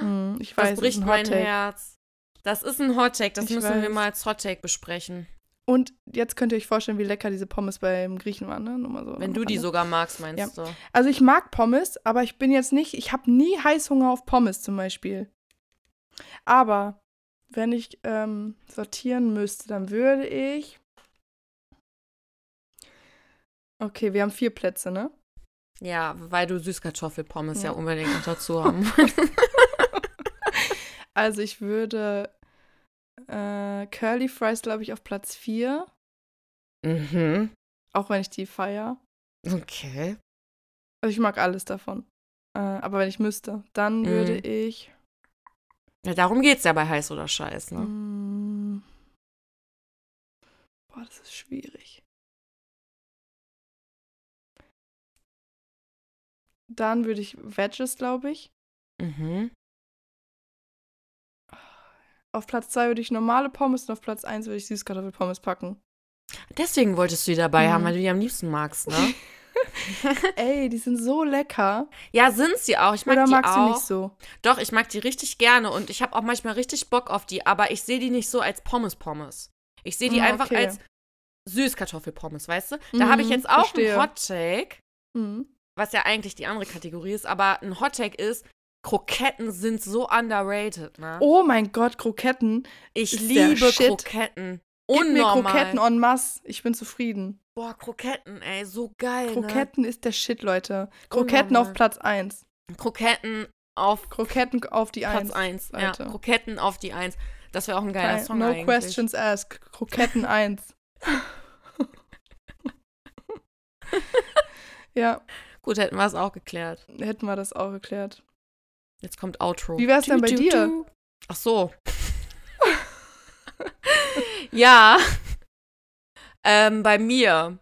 Mhm, ich weiß, das bricht ein mein. Herz. Das ist ein Hottake, das Ich müssen wir weiß. mal als Hottake besprechen. Und jetzt könnt ihr euch vorstellen, wie lecker diese Pommes beim Griechen waren, ne? Nur mal so Wenn du die sogar magst, meinst du? Also ich mag Pommes, aber ich bin jetzt nicht, ich habe nie Heißhunger auf Pommes zum Beispiel. Aber wenn ich ähm, sortieren müsste, dann würde ich. Okay, wir haben vier Plätze, ne? Ja, weil du Süßkartoffelpommes ja, Ja. unbedingt dazu haben. Also ich würde äh, Curly Fries, glaube ich, auf Platz 4. mhm. Auch wenn ich die feier. Okay. Also ich mag alles davon. Äh, aber wenn ich müsste, dann Mhm. würde ich. Ja, darum geht's ja bei heiß oder scheiß, ne? Mm, boah, das ist schwierig. Dann würde ich Veggies, glaube ich. Mhm. Auf Platz 2 würde ich normale Pommes und auf Platz 1 würde ich Süßkartoffelpommes packen. Deswegen wolltest du die dabei haben, Mhm. weil du die am liebsten magst, ne? Ey, die sind so lecker. Ja, sind sie auch. Ich mag Oder die magst du auch. nicht so? Doch, ich mag die richtig gerne und ich habe auch manchmal richtig Bock auf die, aber ich sehe die nicht so als Pommes-Pommes. Ich sehe die Ah, einfach okay. als Süßkartoffelpommes, weißt du? Da habe ich Mhm, jetzt auch verstehe. einen Hot-Take, Mhm. was ja eigentlich die andere Kategorie ist, aber ein Hot-Take ist, Kroketten sind so underrated, ne? Oh mein Gott, Kroketten. ich liebe. Kroketten. Gib mir Unnormal. Kroketten en masse. Ich bin zufrieden. Boah, Kroketten, ey, so geil, ne? Kroketten ist der Shit, Leute. Kroketten auf Unnormal. Platz 1. Kroketten auf Kroketten auf die Platz 1. 1. Ja. Kroketten auf die 1. Das wäre auch ein geiler Kein- Song no eigentlich. questions asked. Kroketten 1. ja, Gut, hätten wir es auch geklärt. hätten wir das auch geklärt. Jetzt kommt Outro. Wie wär's denn bei dir? Ach so. ja. Ähm, bei mir.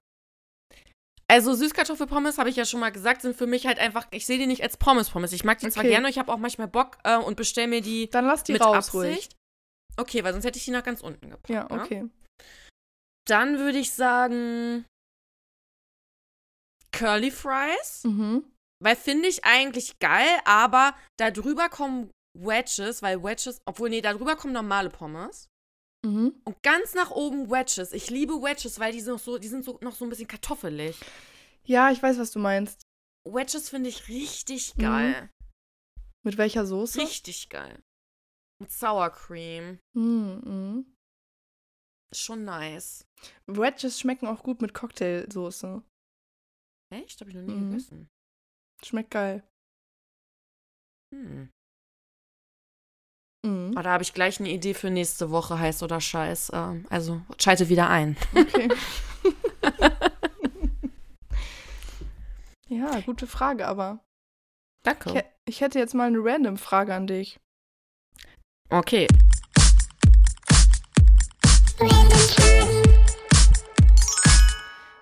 Also Süßkartoffelpommes, habe ich ja schon mal gesagt, sind für mich halt einfach, ich sehe die nicht als Pommes-Pommes. Ich mag die zwar Okay. gerne, ich habe auch manchmal Bock äh, und bestelle mir die Dann lass die mit raus ruhig. Absicht. Okay, weil sonst hätte ich die nach ganz unten gepackt. Ja, ne? okay. Dann würde ich sagen Curly Fries. Mhm. Weil finde ich eigentlich geil, aber da drüber kommen Wedges, weil Wedges, obwohl, nee, da drüber kommen normale Pommes. Mhm. Und ganz nach oben Wedges. Ich liebe Wedges, weil die sind noch so, die sind so, noch so ein bisschen kartoffelig. Ja, ich weiß, was du meinst. Wedges finde ich richtig Mhm. geil. Mit welcher Soße? Richtig geil. Mit Sour Cream. Mhm. mhm. Schon nice. Wedges schmecken auch gut mit Cocktailsoße. Echt? Hab ich noch nie Mhm. gegessen. Schmeckt geil. Hm. Mhm. Aber da habe ich gleich eine Idee für nächste Woche, heiß oder scheiß. Ähm, also schalte wieder ein. Okay. ja, gute Frage, aber Danke. ich, ich hätte jetzt mal eine random Frage an dich. Okay.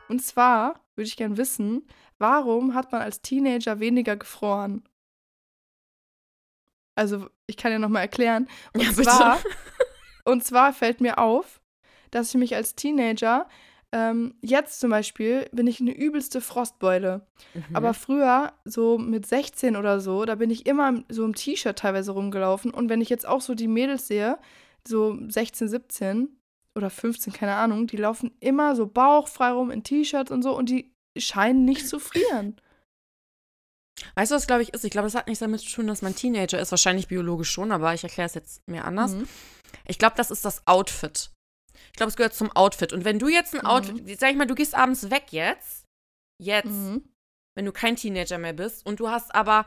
Und zwar würde ich gern wissen, warum hat man als Teenager weniger gefroren? Also, ich kann ja nochmal erklären. Und Ja, zwar, und zwar fällt mir auf, dass ich mich als Teenager, ähm, jetzt zum Beispiel, bin ich eine übelste Frostbeule. Mhm. Aber früher, so mit 16 oder so, da bin ich immer so im T-Shirt teilweise rumgelaufen. Und wenn ich jetzt auch so die Mädels sehe, so 16, 17 oder 15, keine Ahnung, die laufen immer so bauchfrei rum in T-Shirts und so und die scheinen nicht zu frieren. Weißt du, was glaube ich ist? Ich glaube, das hat nichts damit zu tun, dass man Teenager ist. Wahrscheinlich biologisch schon, aber ich erkläre es jetzt mir anders. Mhm. Ich glaube, das ist das Outfit. Ich glaube, es gehört zum Outfit. Und wenn du jetzt ein Mhm. Outfit, sag ich mal, du gehst abends weg jetzt, jetzt, Mhm. wenn du kein Teenager mehr bist, und du hast aber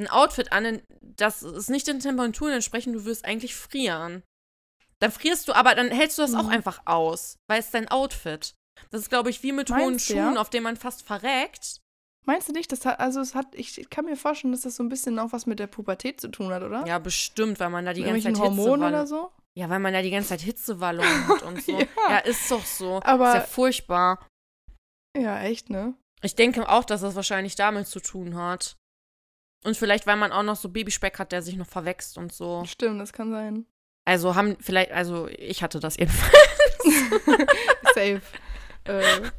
ein Outfit an, das ist nicht den Temperaturen entsprechend, du wirst eigentlich frieren. Dann frierst du, aber dann hältst du das auch Mhm. einfach aus, weil es dein Outfit. Das ist, glaube ich, wie mit hohen Meinst Schuhen, ja? auf denen man fast verreckt. Meinst du nicht, das hat, also es hat, ich kann mir vorstellen, dass das so ein bisschen auch was mit der Pubertät zu tun hat, oder? Ja, bestimmt, weil man da die ganze Zeit Hitzewallung oder so? Ja, weil man da die ganze Zeit Hitzewallungen hat und so. Ja. ja. ist doch so. Aber- ist ja furchtbar. Ja, echt, ne? Ich denke auch, dass das wahrscheinlich damit zu tun hat. Und vielleicht, weil man auch noch so Babyspeck hat, der sich noch verwächst und so. Stimmt, das kann sein. Also haben vielleicht, also ich hatte das jedenfalls. Safe. Äh,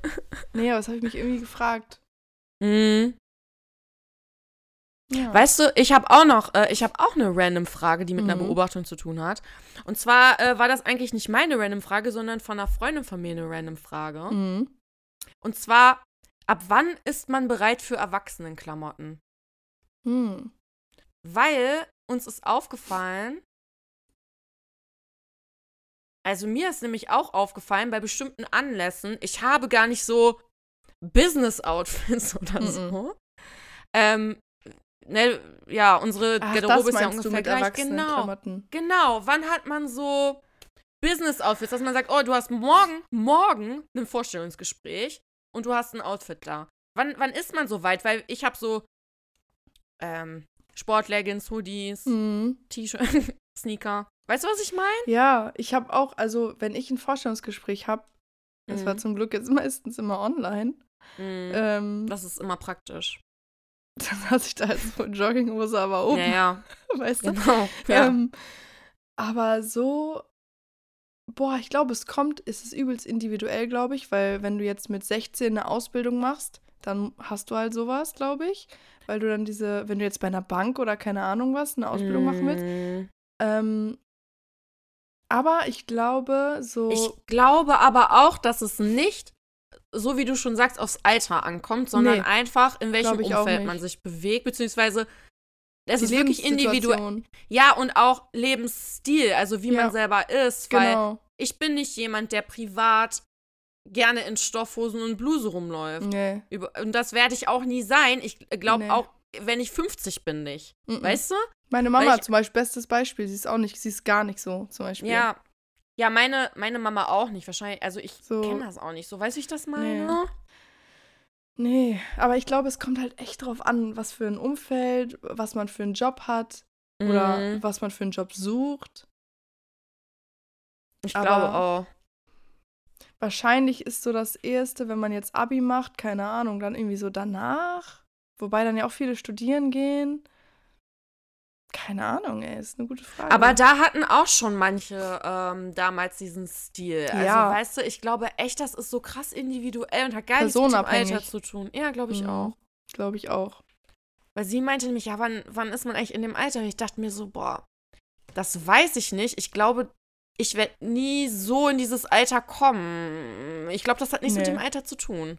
nee, aber das habe ich mich irgendwie gefragt. Mhm. Ja. Weißt du, ich habe auch noch, äh, ich habe auch eine random Frage, die mit einer Mhm. Beobachtung zu tun hat. Und zwar äh, war das eigentlich nicht meine random Frage, sondern von einer Freundin von mir eine random Frage. Mhm. Und zwar, ab wann ist man bereit für Erwachsenenklamotten? Hm. Weil uns ist aufgefallen, also mir ist nämlich auch aufgefallen, bei bestimmten Anlässen, ich habe gar nicht so Business-Outfits oder so. Ähm, ne, ja, unsere Ach, Garderobe ist ja ungefähr gleich. Genau, Klamotten. genau. Wann hat man so Business-Outfits, dass man sagt, oh, du hast morgen, morgen ein Vorstellungsgespräch und du hast ein Outfit da. Wann, wann ist man so weit? Weil ich habe so ähm, Sportleggings, Hoodies, Mhm. T-Shirt, Sneaker. Weißt du, was ich meine? Ja, ich habe auch, also wenn ich ein Vorstellungsgespräch habe, das war Mhm. zum Glück jetzt meistens immer online, Mhm. ähm, Das ist immer praktisch. dann saß ich da als Jogginghose aber oben, Ja, ja, weißt du? genau. Ja. Ähm, aber so, boah, ich glaube, es kommt, es ist übelst individuell, glaube ich, weil wenn du jetzt mit 16 eine Ausbildung machst, dann hast du halt sowas, glaube ich. Weil du dann diese, wenn du jetzt bei einer Bank oder keine Ahnung was, eine Ausbildung machen willst. Mm. Ähm, aber ich glaube, so. Ich glaube aber auch, dass es nicht, so wie du schon sagst, aufs Alter ankommt, sondern Nee. einfach, in welchem Umfeld man sich bewegt, beziehungsweise es ist wirklich individuell. Ja, und auch Lebensstil, also wie Ja. man selber ist, weil Genau. ich bin nicht jemand, der privat gerne in Stoffhosen und Bluse rumläuft. Nee. Und das werde ich auch nie sein. Ich glaube Nee. auch, wenn ich 50 bin, nicht. Mhm. Weißt du? Meine Mama ich- zum Beispiel, bestes Beispiel, sie ist auch nicht, sie ist gar nicht so, zum Beispiel. Ja. Ja, meine, meine Mama auch nicht. Wahrscheinlich, also ich So. kenne das auch nicht so. Weißt du, wie ich das meine? Nee, aber ich glaube, es kommt halt echt drauf an, was für ein Umfeld, was man für einen Job hat oder Mhm. was man für einen Job sucht. Ich aber- glaube auch. Wahrscheinlich ist so das Erste, wenn man jetzt Abi macht, keine Ahnung, dann irgendwie so danach. Wobei dann ja auch viele studieren gehen. Keine Ahnung, ey, ist eine gute Frage. Aber da hatten auch schon manche ähm, damals diesen Stil. Also, Ja. weißt du, ich glaube echt, das ist so krass individuell und hat gar nichts mit dem. Alter zu tun. Ja, glaube ich Mhm. auch. Glaube ich auch. Weil sie meinte nämlich, ja, wann, wann ist man eigentlich in dem Alter? Und ich dachte mir so, boah, das weiß ich nicht. Ich glaube, ich werde nie so in dieses Alter kommen. Ich glaube, das hat nichts mit Nee. dem Alter zu tun.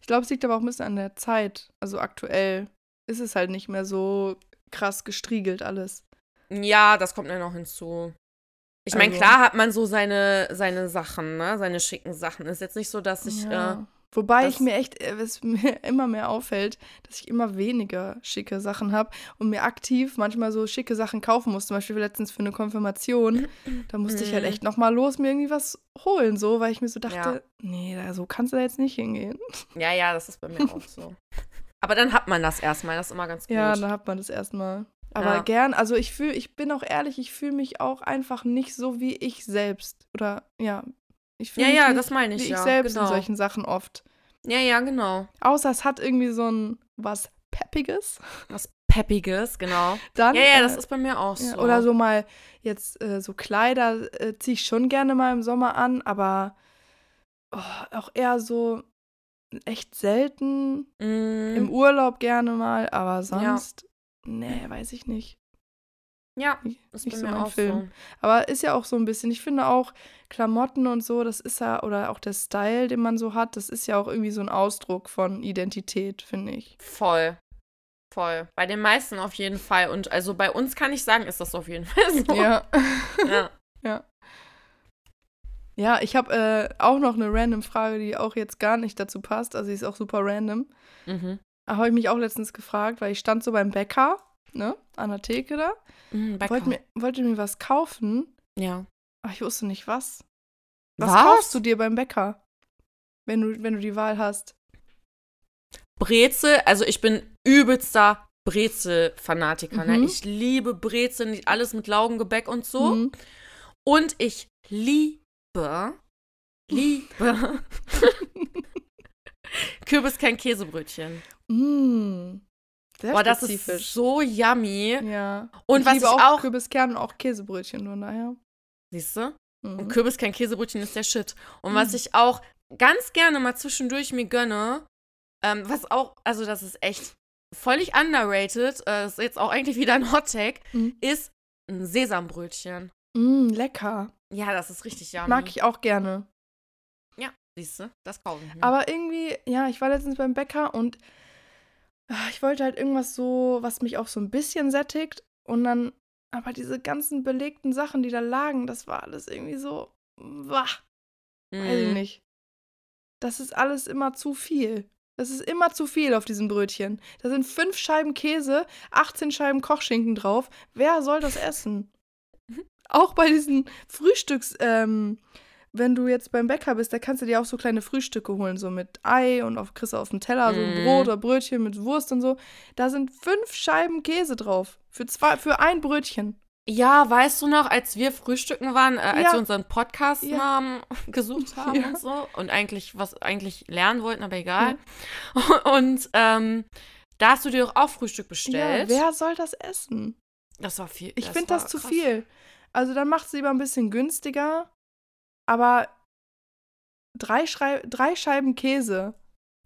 Ich glaube, es liegt aber auch ein bisschen an der Zeit. Also aktuell ist es halt nicht mehr so krass gestriegelt alles. Ja, das kommt dann noch hinzu. Ich meine, Also- klar hat man so seine, seine Sachen, ne? Seine schicken Sachen. Ist jetzt nicht so, dass ich. Ja. Äh, Wobei das- ich mir echt, äh, es mir immer mehr auffällt, dass ich immer weniger schicke Sachen habe und mir aktiv manchmal so schicke Sachen kaufen muss. Zum Beispiel letztens für eine Konfirmation. Da musste ich halt Mhm. echt nochmal los mir irgendwie was holen, so, weil ich mir so dachte, Ja. nee, da, so kannst du da jetzt nicht hingehen. ja, ja, das ist bei mir auch so. Aber dann hat man das erstmal. Das ist immer ganz gut. Ja, dann hat man das erstmal. Aber Ja. gern, also ich fühle, ich bin auch ehrlich, ich fühle mich auch einfach nicht so wie ich selbst. Oder ja, ich fühle ja, mich ja, nicht das meine ich wie ja. ich selbst genau. in solchen Sachen oft. Ja, ja, genau. Außer es hat irgendwie so ein was Peppiges. Was Peppiges, genau. Dann, ja, ja, das äh, ist bei mir auch ja, so. Oder so mal jetzt äh, so Kleider äh, ziehe ich schon gerne mal im Sommer an, aber oh, auch eher so echt selten. Mm, Im Urlaub gerne mal, aber sonst, nee, weiß ich nicht. Ja, ist nicht so mir mein auch Film. Aber ist ja auch so ein bisschen, ich finde auch Klamotten und so, das ist ja, oder auch der Style, den man so hat, das ist ja auch irgendwie so ein Ausdruck von Identität, finde ich. so. Voll. Voll. Bei den meisten auf jeden Fall. Und also bei uns kann ich sagen, ist das auf jeden Fall so. Ja. ja. ja. Ja, ich habe äh, auch noch eine random Frage, die auch jetzt gar nicht dazu passt. Also, die ist auch super random. Mhm. Habe ich mich auch letztens gefragt, weil ich stand so beim Bäcker, ne, an der Theke da, Bäcker. wollte mir, wollte mir was kaufen, ja. aber ich wusste nicht was. Was, Was? kaufst du dir beim Bäcker, wenn du, wenn du die Wahl hast? Brezel, also ich bin übelster Brezel-Fanatiker. Ne? Mhm. Ich liebe Brezel, alles mit Laugengebäck und so. Mhm. Und ich liebe, liebe Kürbis kein Käsebrötchen. Mm. Sehr Boah, das ist so yummy. ja. Und ich was liebe ich auch, auch, Kürbiskern und auch Käsebrötchen, von daher. siehst du? Mhm. Und Kürbis kein Käsebrötchen ist der Shit. Und Mhm. was ich auch ganz gerne mal zwischendurch mir gönne, ähm, was auch, also das ist echt völlig underrated, äh, ist jetzt auch eigentlich wieder ein Hottag, Mhm. ist ein Sesambrötchen. Mm, lecker. Ja, das ist richtig yummy. Mag ich auch gerne. Siehst du? Das kaufe ich mir. Aber irgendwie, ja, ich war letztens beim Bäcker und ich wollte halt irgendwas so, was mich auch so ein bisschen sättigt. Und dann, aber diese ganzen belegten Sachen, die da lagen, das war alles irgendwie so, wah, weiß ich Mhm. nicht. Das ist alles immer zu viel. Das ist immer zu viel auf diesen Brötchen. Da sind fünf Scheiben Käse, 18 Scheiben Kochschinken drauf. Wer soll das essen? Auch bei diesen Frühstücks, ähm, wenn du jetzt beim Bäcker bist, da kannst du dir auch so kleine Frühstücke holen, so mit Ei und auf, kriegst du auf dem Teller so ein Mhm. Brot oder Brötchen mit Wurst und so. Da sind fünf Scheiben Käse drauf. Für, zwei, für ein Brötchen. Ja, weißt du noch, als wir frühstücken waren, äh, als Ja. wir unseren Podcast-Namen gesucht haben Ja. und so und eigentlich was eigentlich lernen wollten, aber egal. Und ähm, da hast du dir doch auch Frühstück Ja, bestellt. wer soll das essen? das war viel. Ich finde das war zu krass. viel. Also dann macht es lieber ein bisschen günstiger, aber drei, Schrei drei Scheiben Käse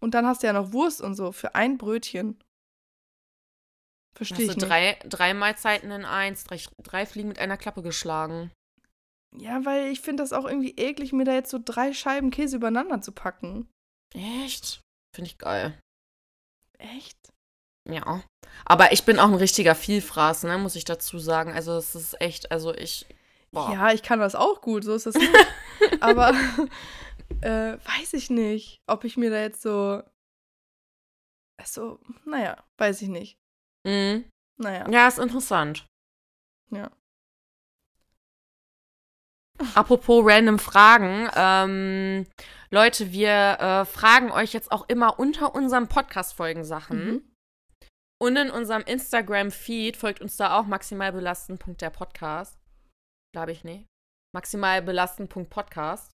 Und dann hast du ja noch Wurst und so für ein Brötchen. Verstehe ich nicht. drei, drei Mahlzeiten in eins, drei, drei Fliegen mit einer Klappe geschlagen. Ja, weil ich finde das auch irgendwie eklig, mir da jetzt so drei Scheiben Käse übereinander zu packen. Echt? Finde ich geil. Echt? Ja. Aber ich bin auch ein richtiger Vielfraß, ne, muss ich dazu sagen. Also es ist echt, also ich. Boah. Ja, ich kann das auch gut, so ist das nicht. Aber äh, weiß ich nicht, ob ich mir da jetzt so. Also, naja, weiß ich nicht. Mhm. Naja. Ja, ist interessant. Ja. Apropos random Fragen. Ähm, Leute, wir äh, fragen euch jetzt auch immer unter unseren Podcast-Folgen Sachen. Mhm. Und in unserem Instagram-Feed folgt uns da auch maximalbelasten.der Podcast. Glaube ich, nee. Maximalbelasten.podcast.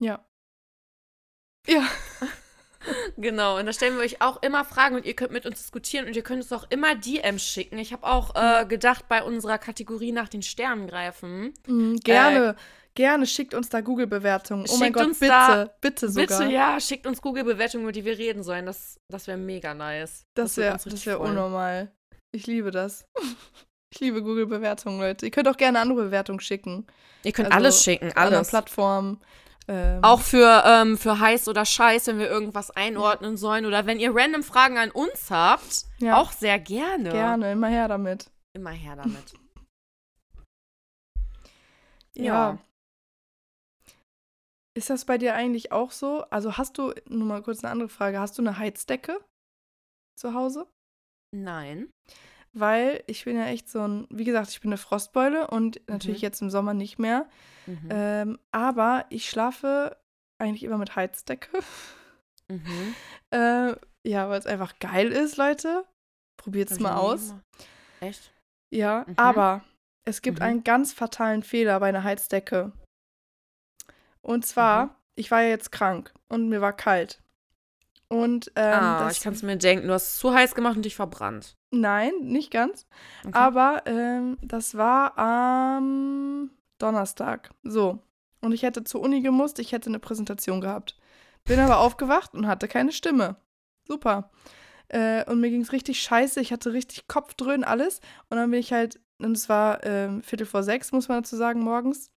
Ja. Ja. Genau, und da stellen wir euch auch immer Fragen und ihr könnt mit uns diskutieren und ihr könnt uns auch immer DMs schicken. Ich habe auch äh, gedacht, bei unserer Kategorie nach den Sternen greifen. Mhm, gerne, gerne schickt uns da Google-Bewertungen. Oh mein Äh, Gott, bitte, da- bitte sogar. Bitte, ja, schickt uns Google-Bewertungen, über die wir reden sollen. Das, das wäre mega nice. Das wäre das wär freuen. unnormal. Ich liebe das. Ich liebe Google-Bewertungen, Leute. Ihr könnt auch gerne andere Bewertungen schicken. Ihr könnt Also, alles schicken, Auf alles. Plattformen. Ähm, Auch für, ähm, für heiß oder scheiß, wenn wir irgendwas einordnen sollen. Oder wenn ihr random Fragen an uns habt, Ja. auch sehr gerne. gerne, immer her damit. Immer her damit. Ja. Ist das bei dir eigentlich auch so? Also hast du, nur mal kurz eine andere Frage, hast du eine Heizdecke zu Hause? Nein. Weil ich bin ja echt so ein, wie gesagt, ich bin eine Frostbeule und natürlich Mhm. jetzt im Sommer nicht mehr. Mhm. Ähm, aber ich schlafe eigentlich immer mit Heizdecke. Mhm. Äh, ja, weil es einfach geil ist, Leute. Probiert's Hab ich mal aus. gemacht. Echt? Ja, Mhm. aber es gibt Mhm. einen ganz fatalen Fehler bei einer Heizdecke. Und zwar, Mhm. ich war ja jetzt krank und mir war kalt. Und ähm, ah, ich kann es mir denken. Du hast es zu heiß gemacht und dich verbrannt. nein, nicht ganz. Okay. Aber ähm, das war am Donnerstag. So. Und ich hätte zur Uni gemusst, ich hätte eine Präsentation gehabt. Bin aber aufgewacht und hatte keine Stimme. Super. Äh, und mir ging es richtig scheiße. Ich hatte richtig Kopfdröhnen, alles. Und dann bin ich halt, und es war ähm, Viertel vor sechs, muss man dazu sagen, morgens.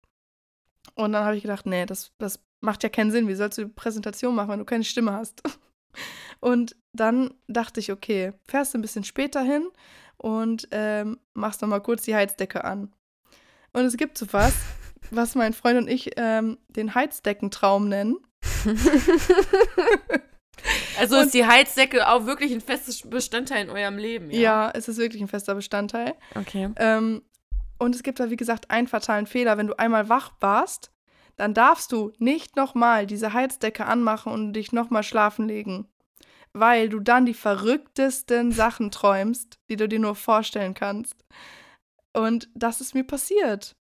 Und dann habe ich gedacht, nee, das, das macht ja keinen Sinn. Wie sollst du die Präsentation machen, wenn du keine Stimme hast? Und dann dachte ich, okay, fährst du ein bisschen später hin und ähm, machst noch mal kurz die Heizdecke an. Und es gibt so was, was mein Freund und ich ähm, den Heizdeckentraum nennen. also und- ist die Heizdecke auch wirklich ein festes Bestandteil in eurem Leben, ja? Ja, es ist wirklich ein fester Bestandteil. Okay. Ähm, und es gibt da, wie gesagt, einen fatalen Fehler. Wenn du einmal wach warst, dann darfst du nicht nochmal diese Heizdecke anmachen und dich nochmal schlafen legen. Weil du dann die verrücktesten Sachen träumst, die du dir nur vorstellen kannst. Und das ist mir passiert.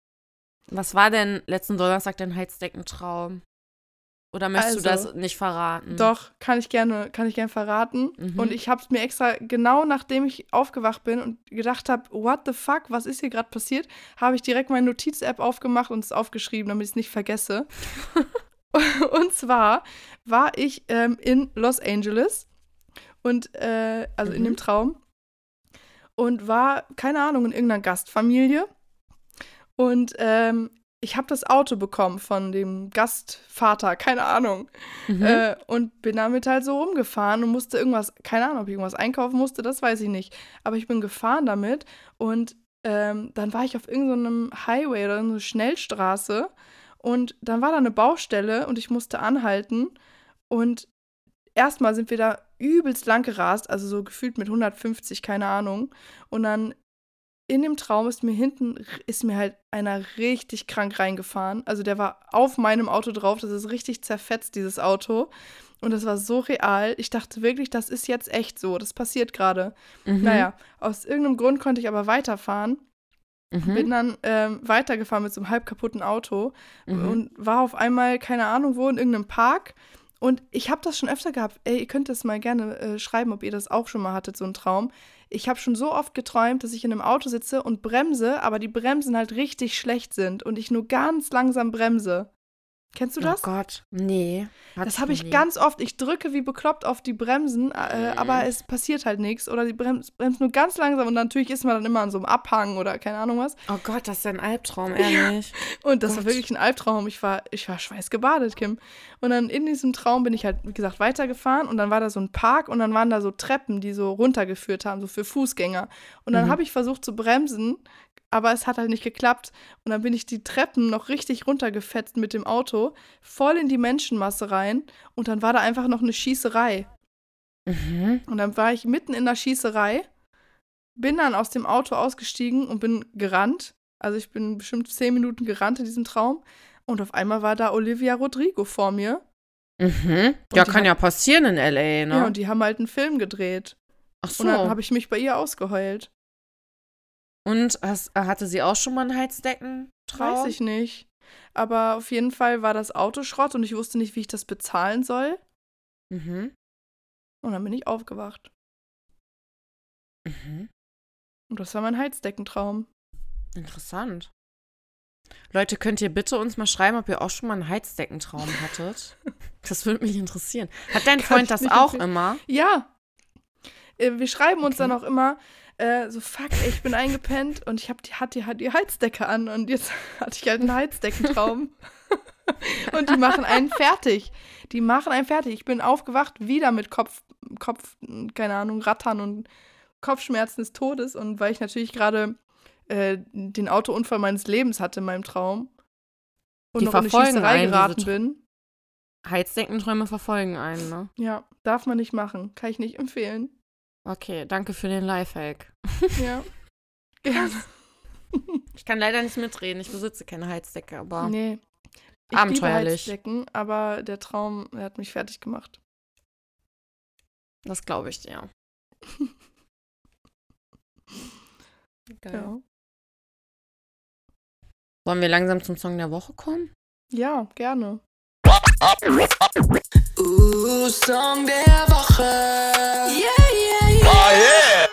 Was war denn letzten Donnerstag dein Heizdeckentraum? Oder möchtest du Also, das nicht verraten? Doch, kann ich gerne, kann ich gerne verraten. Mhm. Und ich habe es mir extra, genau nachdem ich aufgewacht bin und gedacht habe, what the fuck, was ist hier gerade passiert, habe ich direkt meine Notiz-App aufgemacht und es aufgeschrieben, damit ich es nicht vergesse. und zwar war ich ähm, in Los Angeles und äh, also in Mhm. dem Traum und war, keine Ahnung, in irgendeiner Gastfamilie. Und ähm, ich habe das Auto bekommen von dem Gastvater, keine Ahnung. Mhm. Äh, und bin damit halt so rumgefahren und musste irgendwas, keine Ahnung, ob ich irgendwas einkaufen musste, das weiß ich nicht. Aber ich bin gefahren damit und ähm, dann war ich auf irgendeinem Highway oder eine Schnellstraße und dann war da eine Baustelle und ich musste anhalten und erstmal sind wir da übelst lang gerast, also so gefühlt mit 150, keine Ahnung. Und dann in dem Traum ist mir hinten, ist mir halt einer richtig krank reingefahren. Also der war auf meinem Auto drauf, das ist richtig zerfetzt, dieses Auto. Und das war so real. Ich dachte wirklich, das ist jetzt echt so, das passiert gerade. Mhm. Naja, aus irgendeinem Grund konnte ich aber weiterfahren. Mhm. Bin dann ähm, weitergefahren mit so einem halb kaputten Auto Mhm. und war auf einmal, keine Ahnung wo, in irgendeinem Park. Und ich habe das schon öfter gehabt. Ey, ihr könnt das mal gerne äh, schreiben, ob ihr das auch schon mal hattet, so einen Traum. Ich habe schon so oft geträumt, dass ich in einem Auto sitze und bremse, aber die Bremsen halt richtig schlecht sind und ich nur ganz langsam bremse. Kennst du Oh das? Gott, nee. Das habe ich nie. ganz oft. Ich drücke wie bekloppt auf die Bremsen, äh, Mhm. aber es passiert halt nichts. Oder die Brems bremst nur ganz langsam und natürlich ist man dann immer an so einem Abhang oder keine Ahnung was. Oh Gott, das ist ja ein Albtraum, ehrlich. Und das war Gott. wirklich ein Albtraum. Ich war, ich war schweißgebadet, Kim. Und dann in diesem Traum bin ich halt, wie gesagt, weitergefahren und dann war da so ein Park und dann waren da so Treppen, die so runtergeführt haben, so für Fußgänger. Und dann Mhm. habe ich versucht zu bremsen, aber es hat halt nicht geklappt. Und dann bin ich die Treppen noch richtig runtergefetzt mit dem Auto, voll in die Menschenmasse rein und dann war da einfach noch eine Schießerei. Mhm. Und dann war ich mitten in der Schießerei, bin dann aus dem Auto ausgestiegen und bin gerannt. Also ich bin bestimmt zehn Minuten gerannt in diesem Traum. Und auf einmal war da Olivia Rodrigo vor mir. Mhm. Ja, kann hat- ja passieren in L.A., ne? Ja, und die haben halt einen Film gedreht. Ach so. Und dann habe ich mich bei ihr ausgeheult. Und hast, hatte sie auch schon mal einen Heizdeckentraum? Weiß ich nicht. Aber auf jeden Fall war das Auto Schrott und ich wusste nicht, wie ich das bezahlen soll. Mhm. Und dann bin ich aufgewacht. Mhm. Und das war mein Heizdeckentraum. Interessant. Leute, könnt ihr bitte uns mal schreiben, ob ihr auch schon mal einen Heizdeckentraum hattet? Das würde mich interessieren. Hat dein Freund das auch immer? Ja. Äh, Wir schreiben uns Okay. dann auch immer äh, so, fuck, ey, ich bin eingepennt und ich hab die, hatte die, die Heizdecke an und jetzt hatte ich halt einen Heizdeckentraum. und die machen einen fertig. Die machen einen fertig. Ich bin aufgewacht, wieder mit Kopf, Kopf, keine Ahnung, Rattern und Kopfschmerzen des Todes und weil ich natürlich gerade äh, den Autounfall meines Lebens hatte in meinem Traum und Die noch in eine Schießerei geraten bin. Heizdeckenträume verfolgen einen, ne? Ja, darf man nicht machen. Kann ich nicht empfehlen. Okay, danke für den Lifehack. Ja. ja. Ich kann leider nicht mitreden, ich besitze keine Heizdecke, aber Nee. Ich Abenteuerlich. liebe Heizdecken, aber der Traum, der hat mich fertig gemacht. das glaube ich dir. Geil. Ja. Wollen wir langsam zum Song der Woche kommen? Ja, gerne. Uh, Song der Woche. Yeah, yeah, yeah.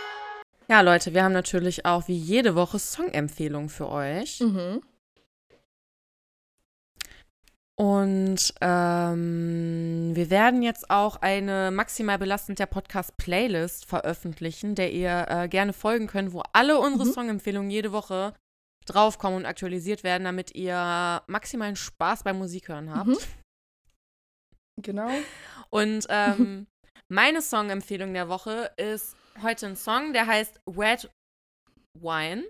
Ja, Leute, wir haben natürlich auch wie jede Woche Songempfehlungen für euch. Mhm. Und ähm, wir werden jetzt auch eine maximal belastend der Podcast-Playlist veröffentlichen, der ihr äh, gerne folgen könnt, wo alle unsere Mhm. Songempfehlungen jede Woche draufkommen und aktualisiert werden, damit ihr maximalen Spaß beim Musikhören habt. Mhm. Genau. Und ähm, meine Songempfehlung der Woche ist heute ein Song, der heißt Red Wine.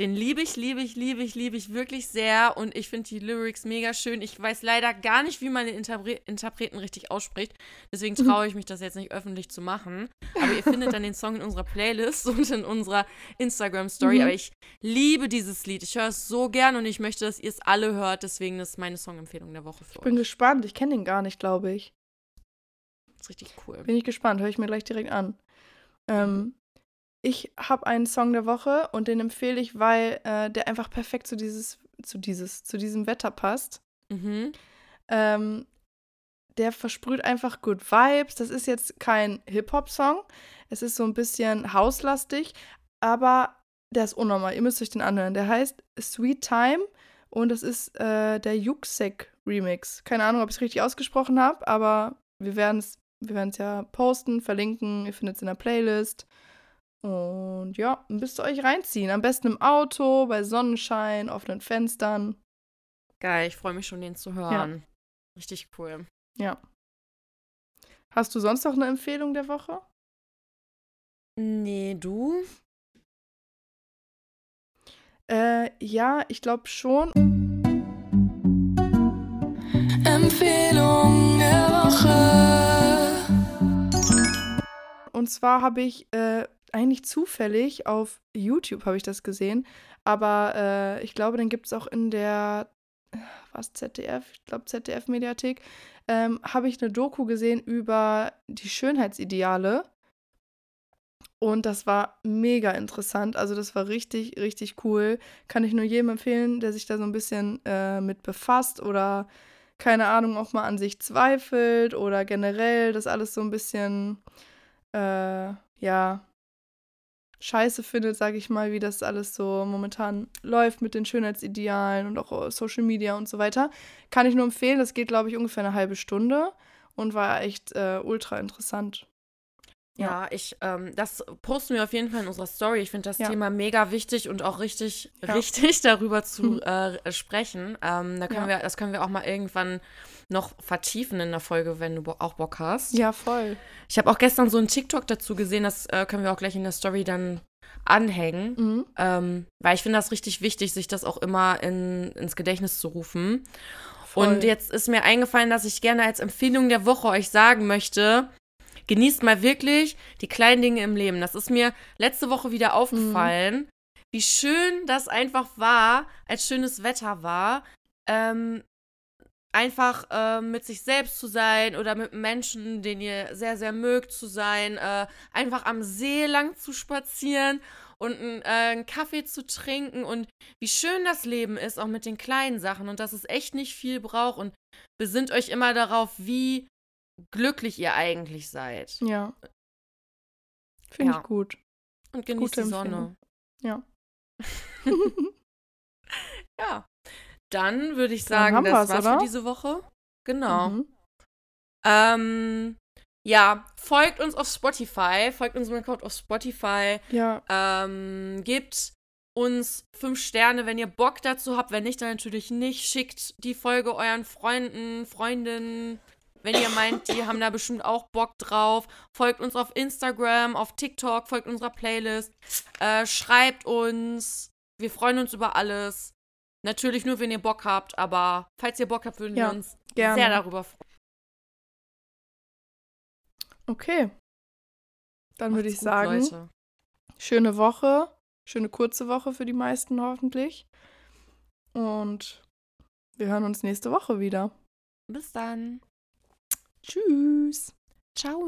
Den liebe ich, liebe ich, liebe ich, liebe ich wirklich sehr und ich finde die Lyrics mega schön. Ich weiß leider gar nicht, wie man den Interpre Interpreten richtig ausspricht. Deswegen traue ich mich das jetzt nicht öffentlich zu machen. Aber ihr findet dann den Song in unserer Playlist und in unserer Instagram-Story. Mhm. Aber ich liebe dieses Lied. Ich höre es so gern und ich möchte, dass ihr es alle hört. Deswegen ist meine Songempfehlung der Woche für Ich bin euch. gespannt. Ich kenne den gar nicht, glaube ich. Das ist richtig cool. Bin ich gespannt. Höre ich mir gleich direkt an. Ähm, ich habe einen Song der Woche und den empfehle ich, weil äh, der einfach perfekt zu dieses, zu dieses, zu diesem Wetter passt. Mhm. Ähm, der versprüht einfach Good Vibes. Das ist jetzt kein Hip-Hop-Song. Es ist so ein bisschen hauslastig, aber der ist unnormal. Ihr müsst euch den anhören. Der heißt Sweet Time und das ist äh, der Yuxek Remix. Keine Ahnung, ob ich es richtig ausgesprochen habe, aber wir werden es wir werden's ja posten, verlinken. Ihr findet es in der Playlist. Und ja, müsst ihr euch reinziehen. Am besten im Auto, bei Sonnenschein, offenen Fenstern. Geil, ich freue mich schon, den zu hören. Richtig cool. Ja. Hast du sonst noch eine Empfehlung der Woche? Nee, du? Äh, ja, ich glaube schon. Empfehlung Und zwar habe ich äh, eigentlich zufällig auf YouTube habe ich das gesehen, aber äh, ich glaube, den gibt es auch in der was ZDF, ich glaube ZDF Mediathek, ähm, habe ich eine Doku gesehen über die Schönheitsideale. Und das war mega interessant. Also das war richtig, richtig cool. Kann ich nur jedem empfehlen, der sich da so ein bisschen äh, mit befasst oder keine Ahnung, auch mal an sich zweifelt oder generell das alles so ein bisschen, äh, ja, scheiße findet, sage ich mal, wie das alles so momentan läuft mit den Schönheitsidealen und auch äh, Social Media und so weiter, kann ich nur empfehlen. Das geht, glaube ich, ungefähr eine halbe Stunde und war echt äh, ultra interessant. Ja, ich, ähm, das posten wir auf jeden Fall in unserer Story. Ich finde das Ja. Thema mega wichtig und auch richtig, Ja. richtig darüber zu äh, sprechen. Ähm, da können Ja. wir, das können wir auch mal irgendwann noch vertiefen in der Folge, wenn du auch Bock hast. Ja, voll. Ich habe auch gestern so einen TikTok dazu gesehen, das äh, können wir auch gleich in der Story dann anhängen. Mhm. Ähm, weil ich finde das richtig wichtig, sich das auch immer in, ins Gedächtnis zu rufen. Voll. Und jetzt ist mir eingefallen, dass ich gerne als Empfehlung der Woche euch sagen möchte, genießt mal wirklich die kleinen Dinge im Leben. Das ist mir letzte Woche wieder aufgefallen, wie schön das einfach war, als schönes Wetter war. Ähm, einfach äh, mit sich selbst zu sein oder mit Menschen, den ihr sehr, sehr mögt, zu sein. Äh, einfach am See lang zu spazieren und einen, äh, einen Kaffee zu trinken und wie schön das Leben ist, auch mit den kleinen Sachen und dass es echt nicht viel braucht und besinnt euch immer darauf, wie glücklich ihr eigentlich seid. Ja. Finde Ja. ich gut. Und genießt Gute die Sonne. Empfehlung. Ja. Ja. Dann würde ich sagen, das war's oder? für diese Woche. Genau. Mhm. Ähm, ja, folgt uns auf Spotify, folgt unserem Account auf Spotify, Ja, ähm, gebt uns fünf Sterne, wenn ihr Bock dazu habt. Wenn nicht, dann natürlich nicht. Schickt die Folge euren Freunden, Freundinnen, wenn ihr meint, die haben da bestimmt auch Bock drauf. Folgt uns auf Instagram, auf TikTok, folgt unserer Playlist. Äh, schreibt uns. Wir freuen uns über alles. Natürlich nur, wenn ihr Bock habt, aber falls ihr Bock habt, würden Ja, wir uns gerne. sehr darüber freuen. okay. Dann würde ich gut, sagen, Leute. schöne Woche. Schöne kurze Woche für die meisten hoffentlich. Und wir hören uns nächste Woche wieder. Bis dann. Tschüss. Ciao.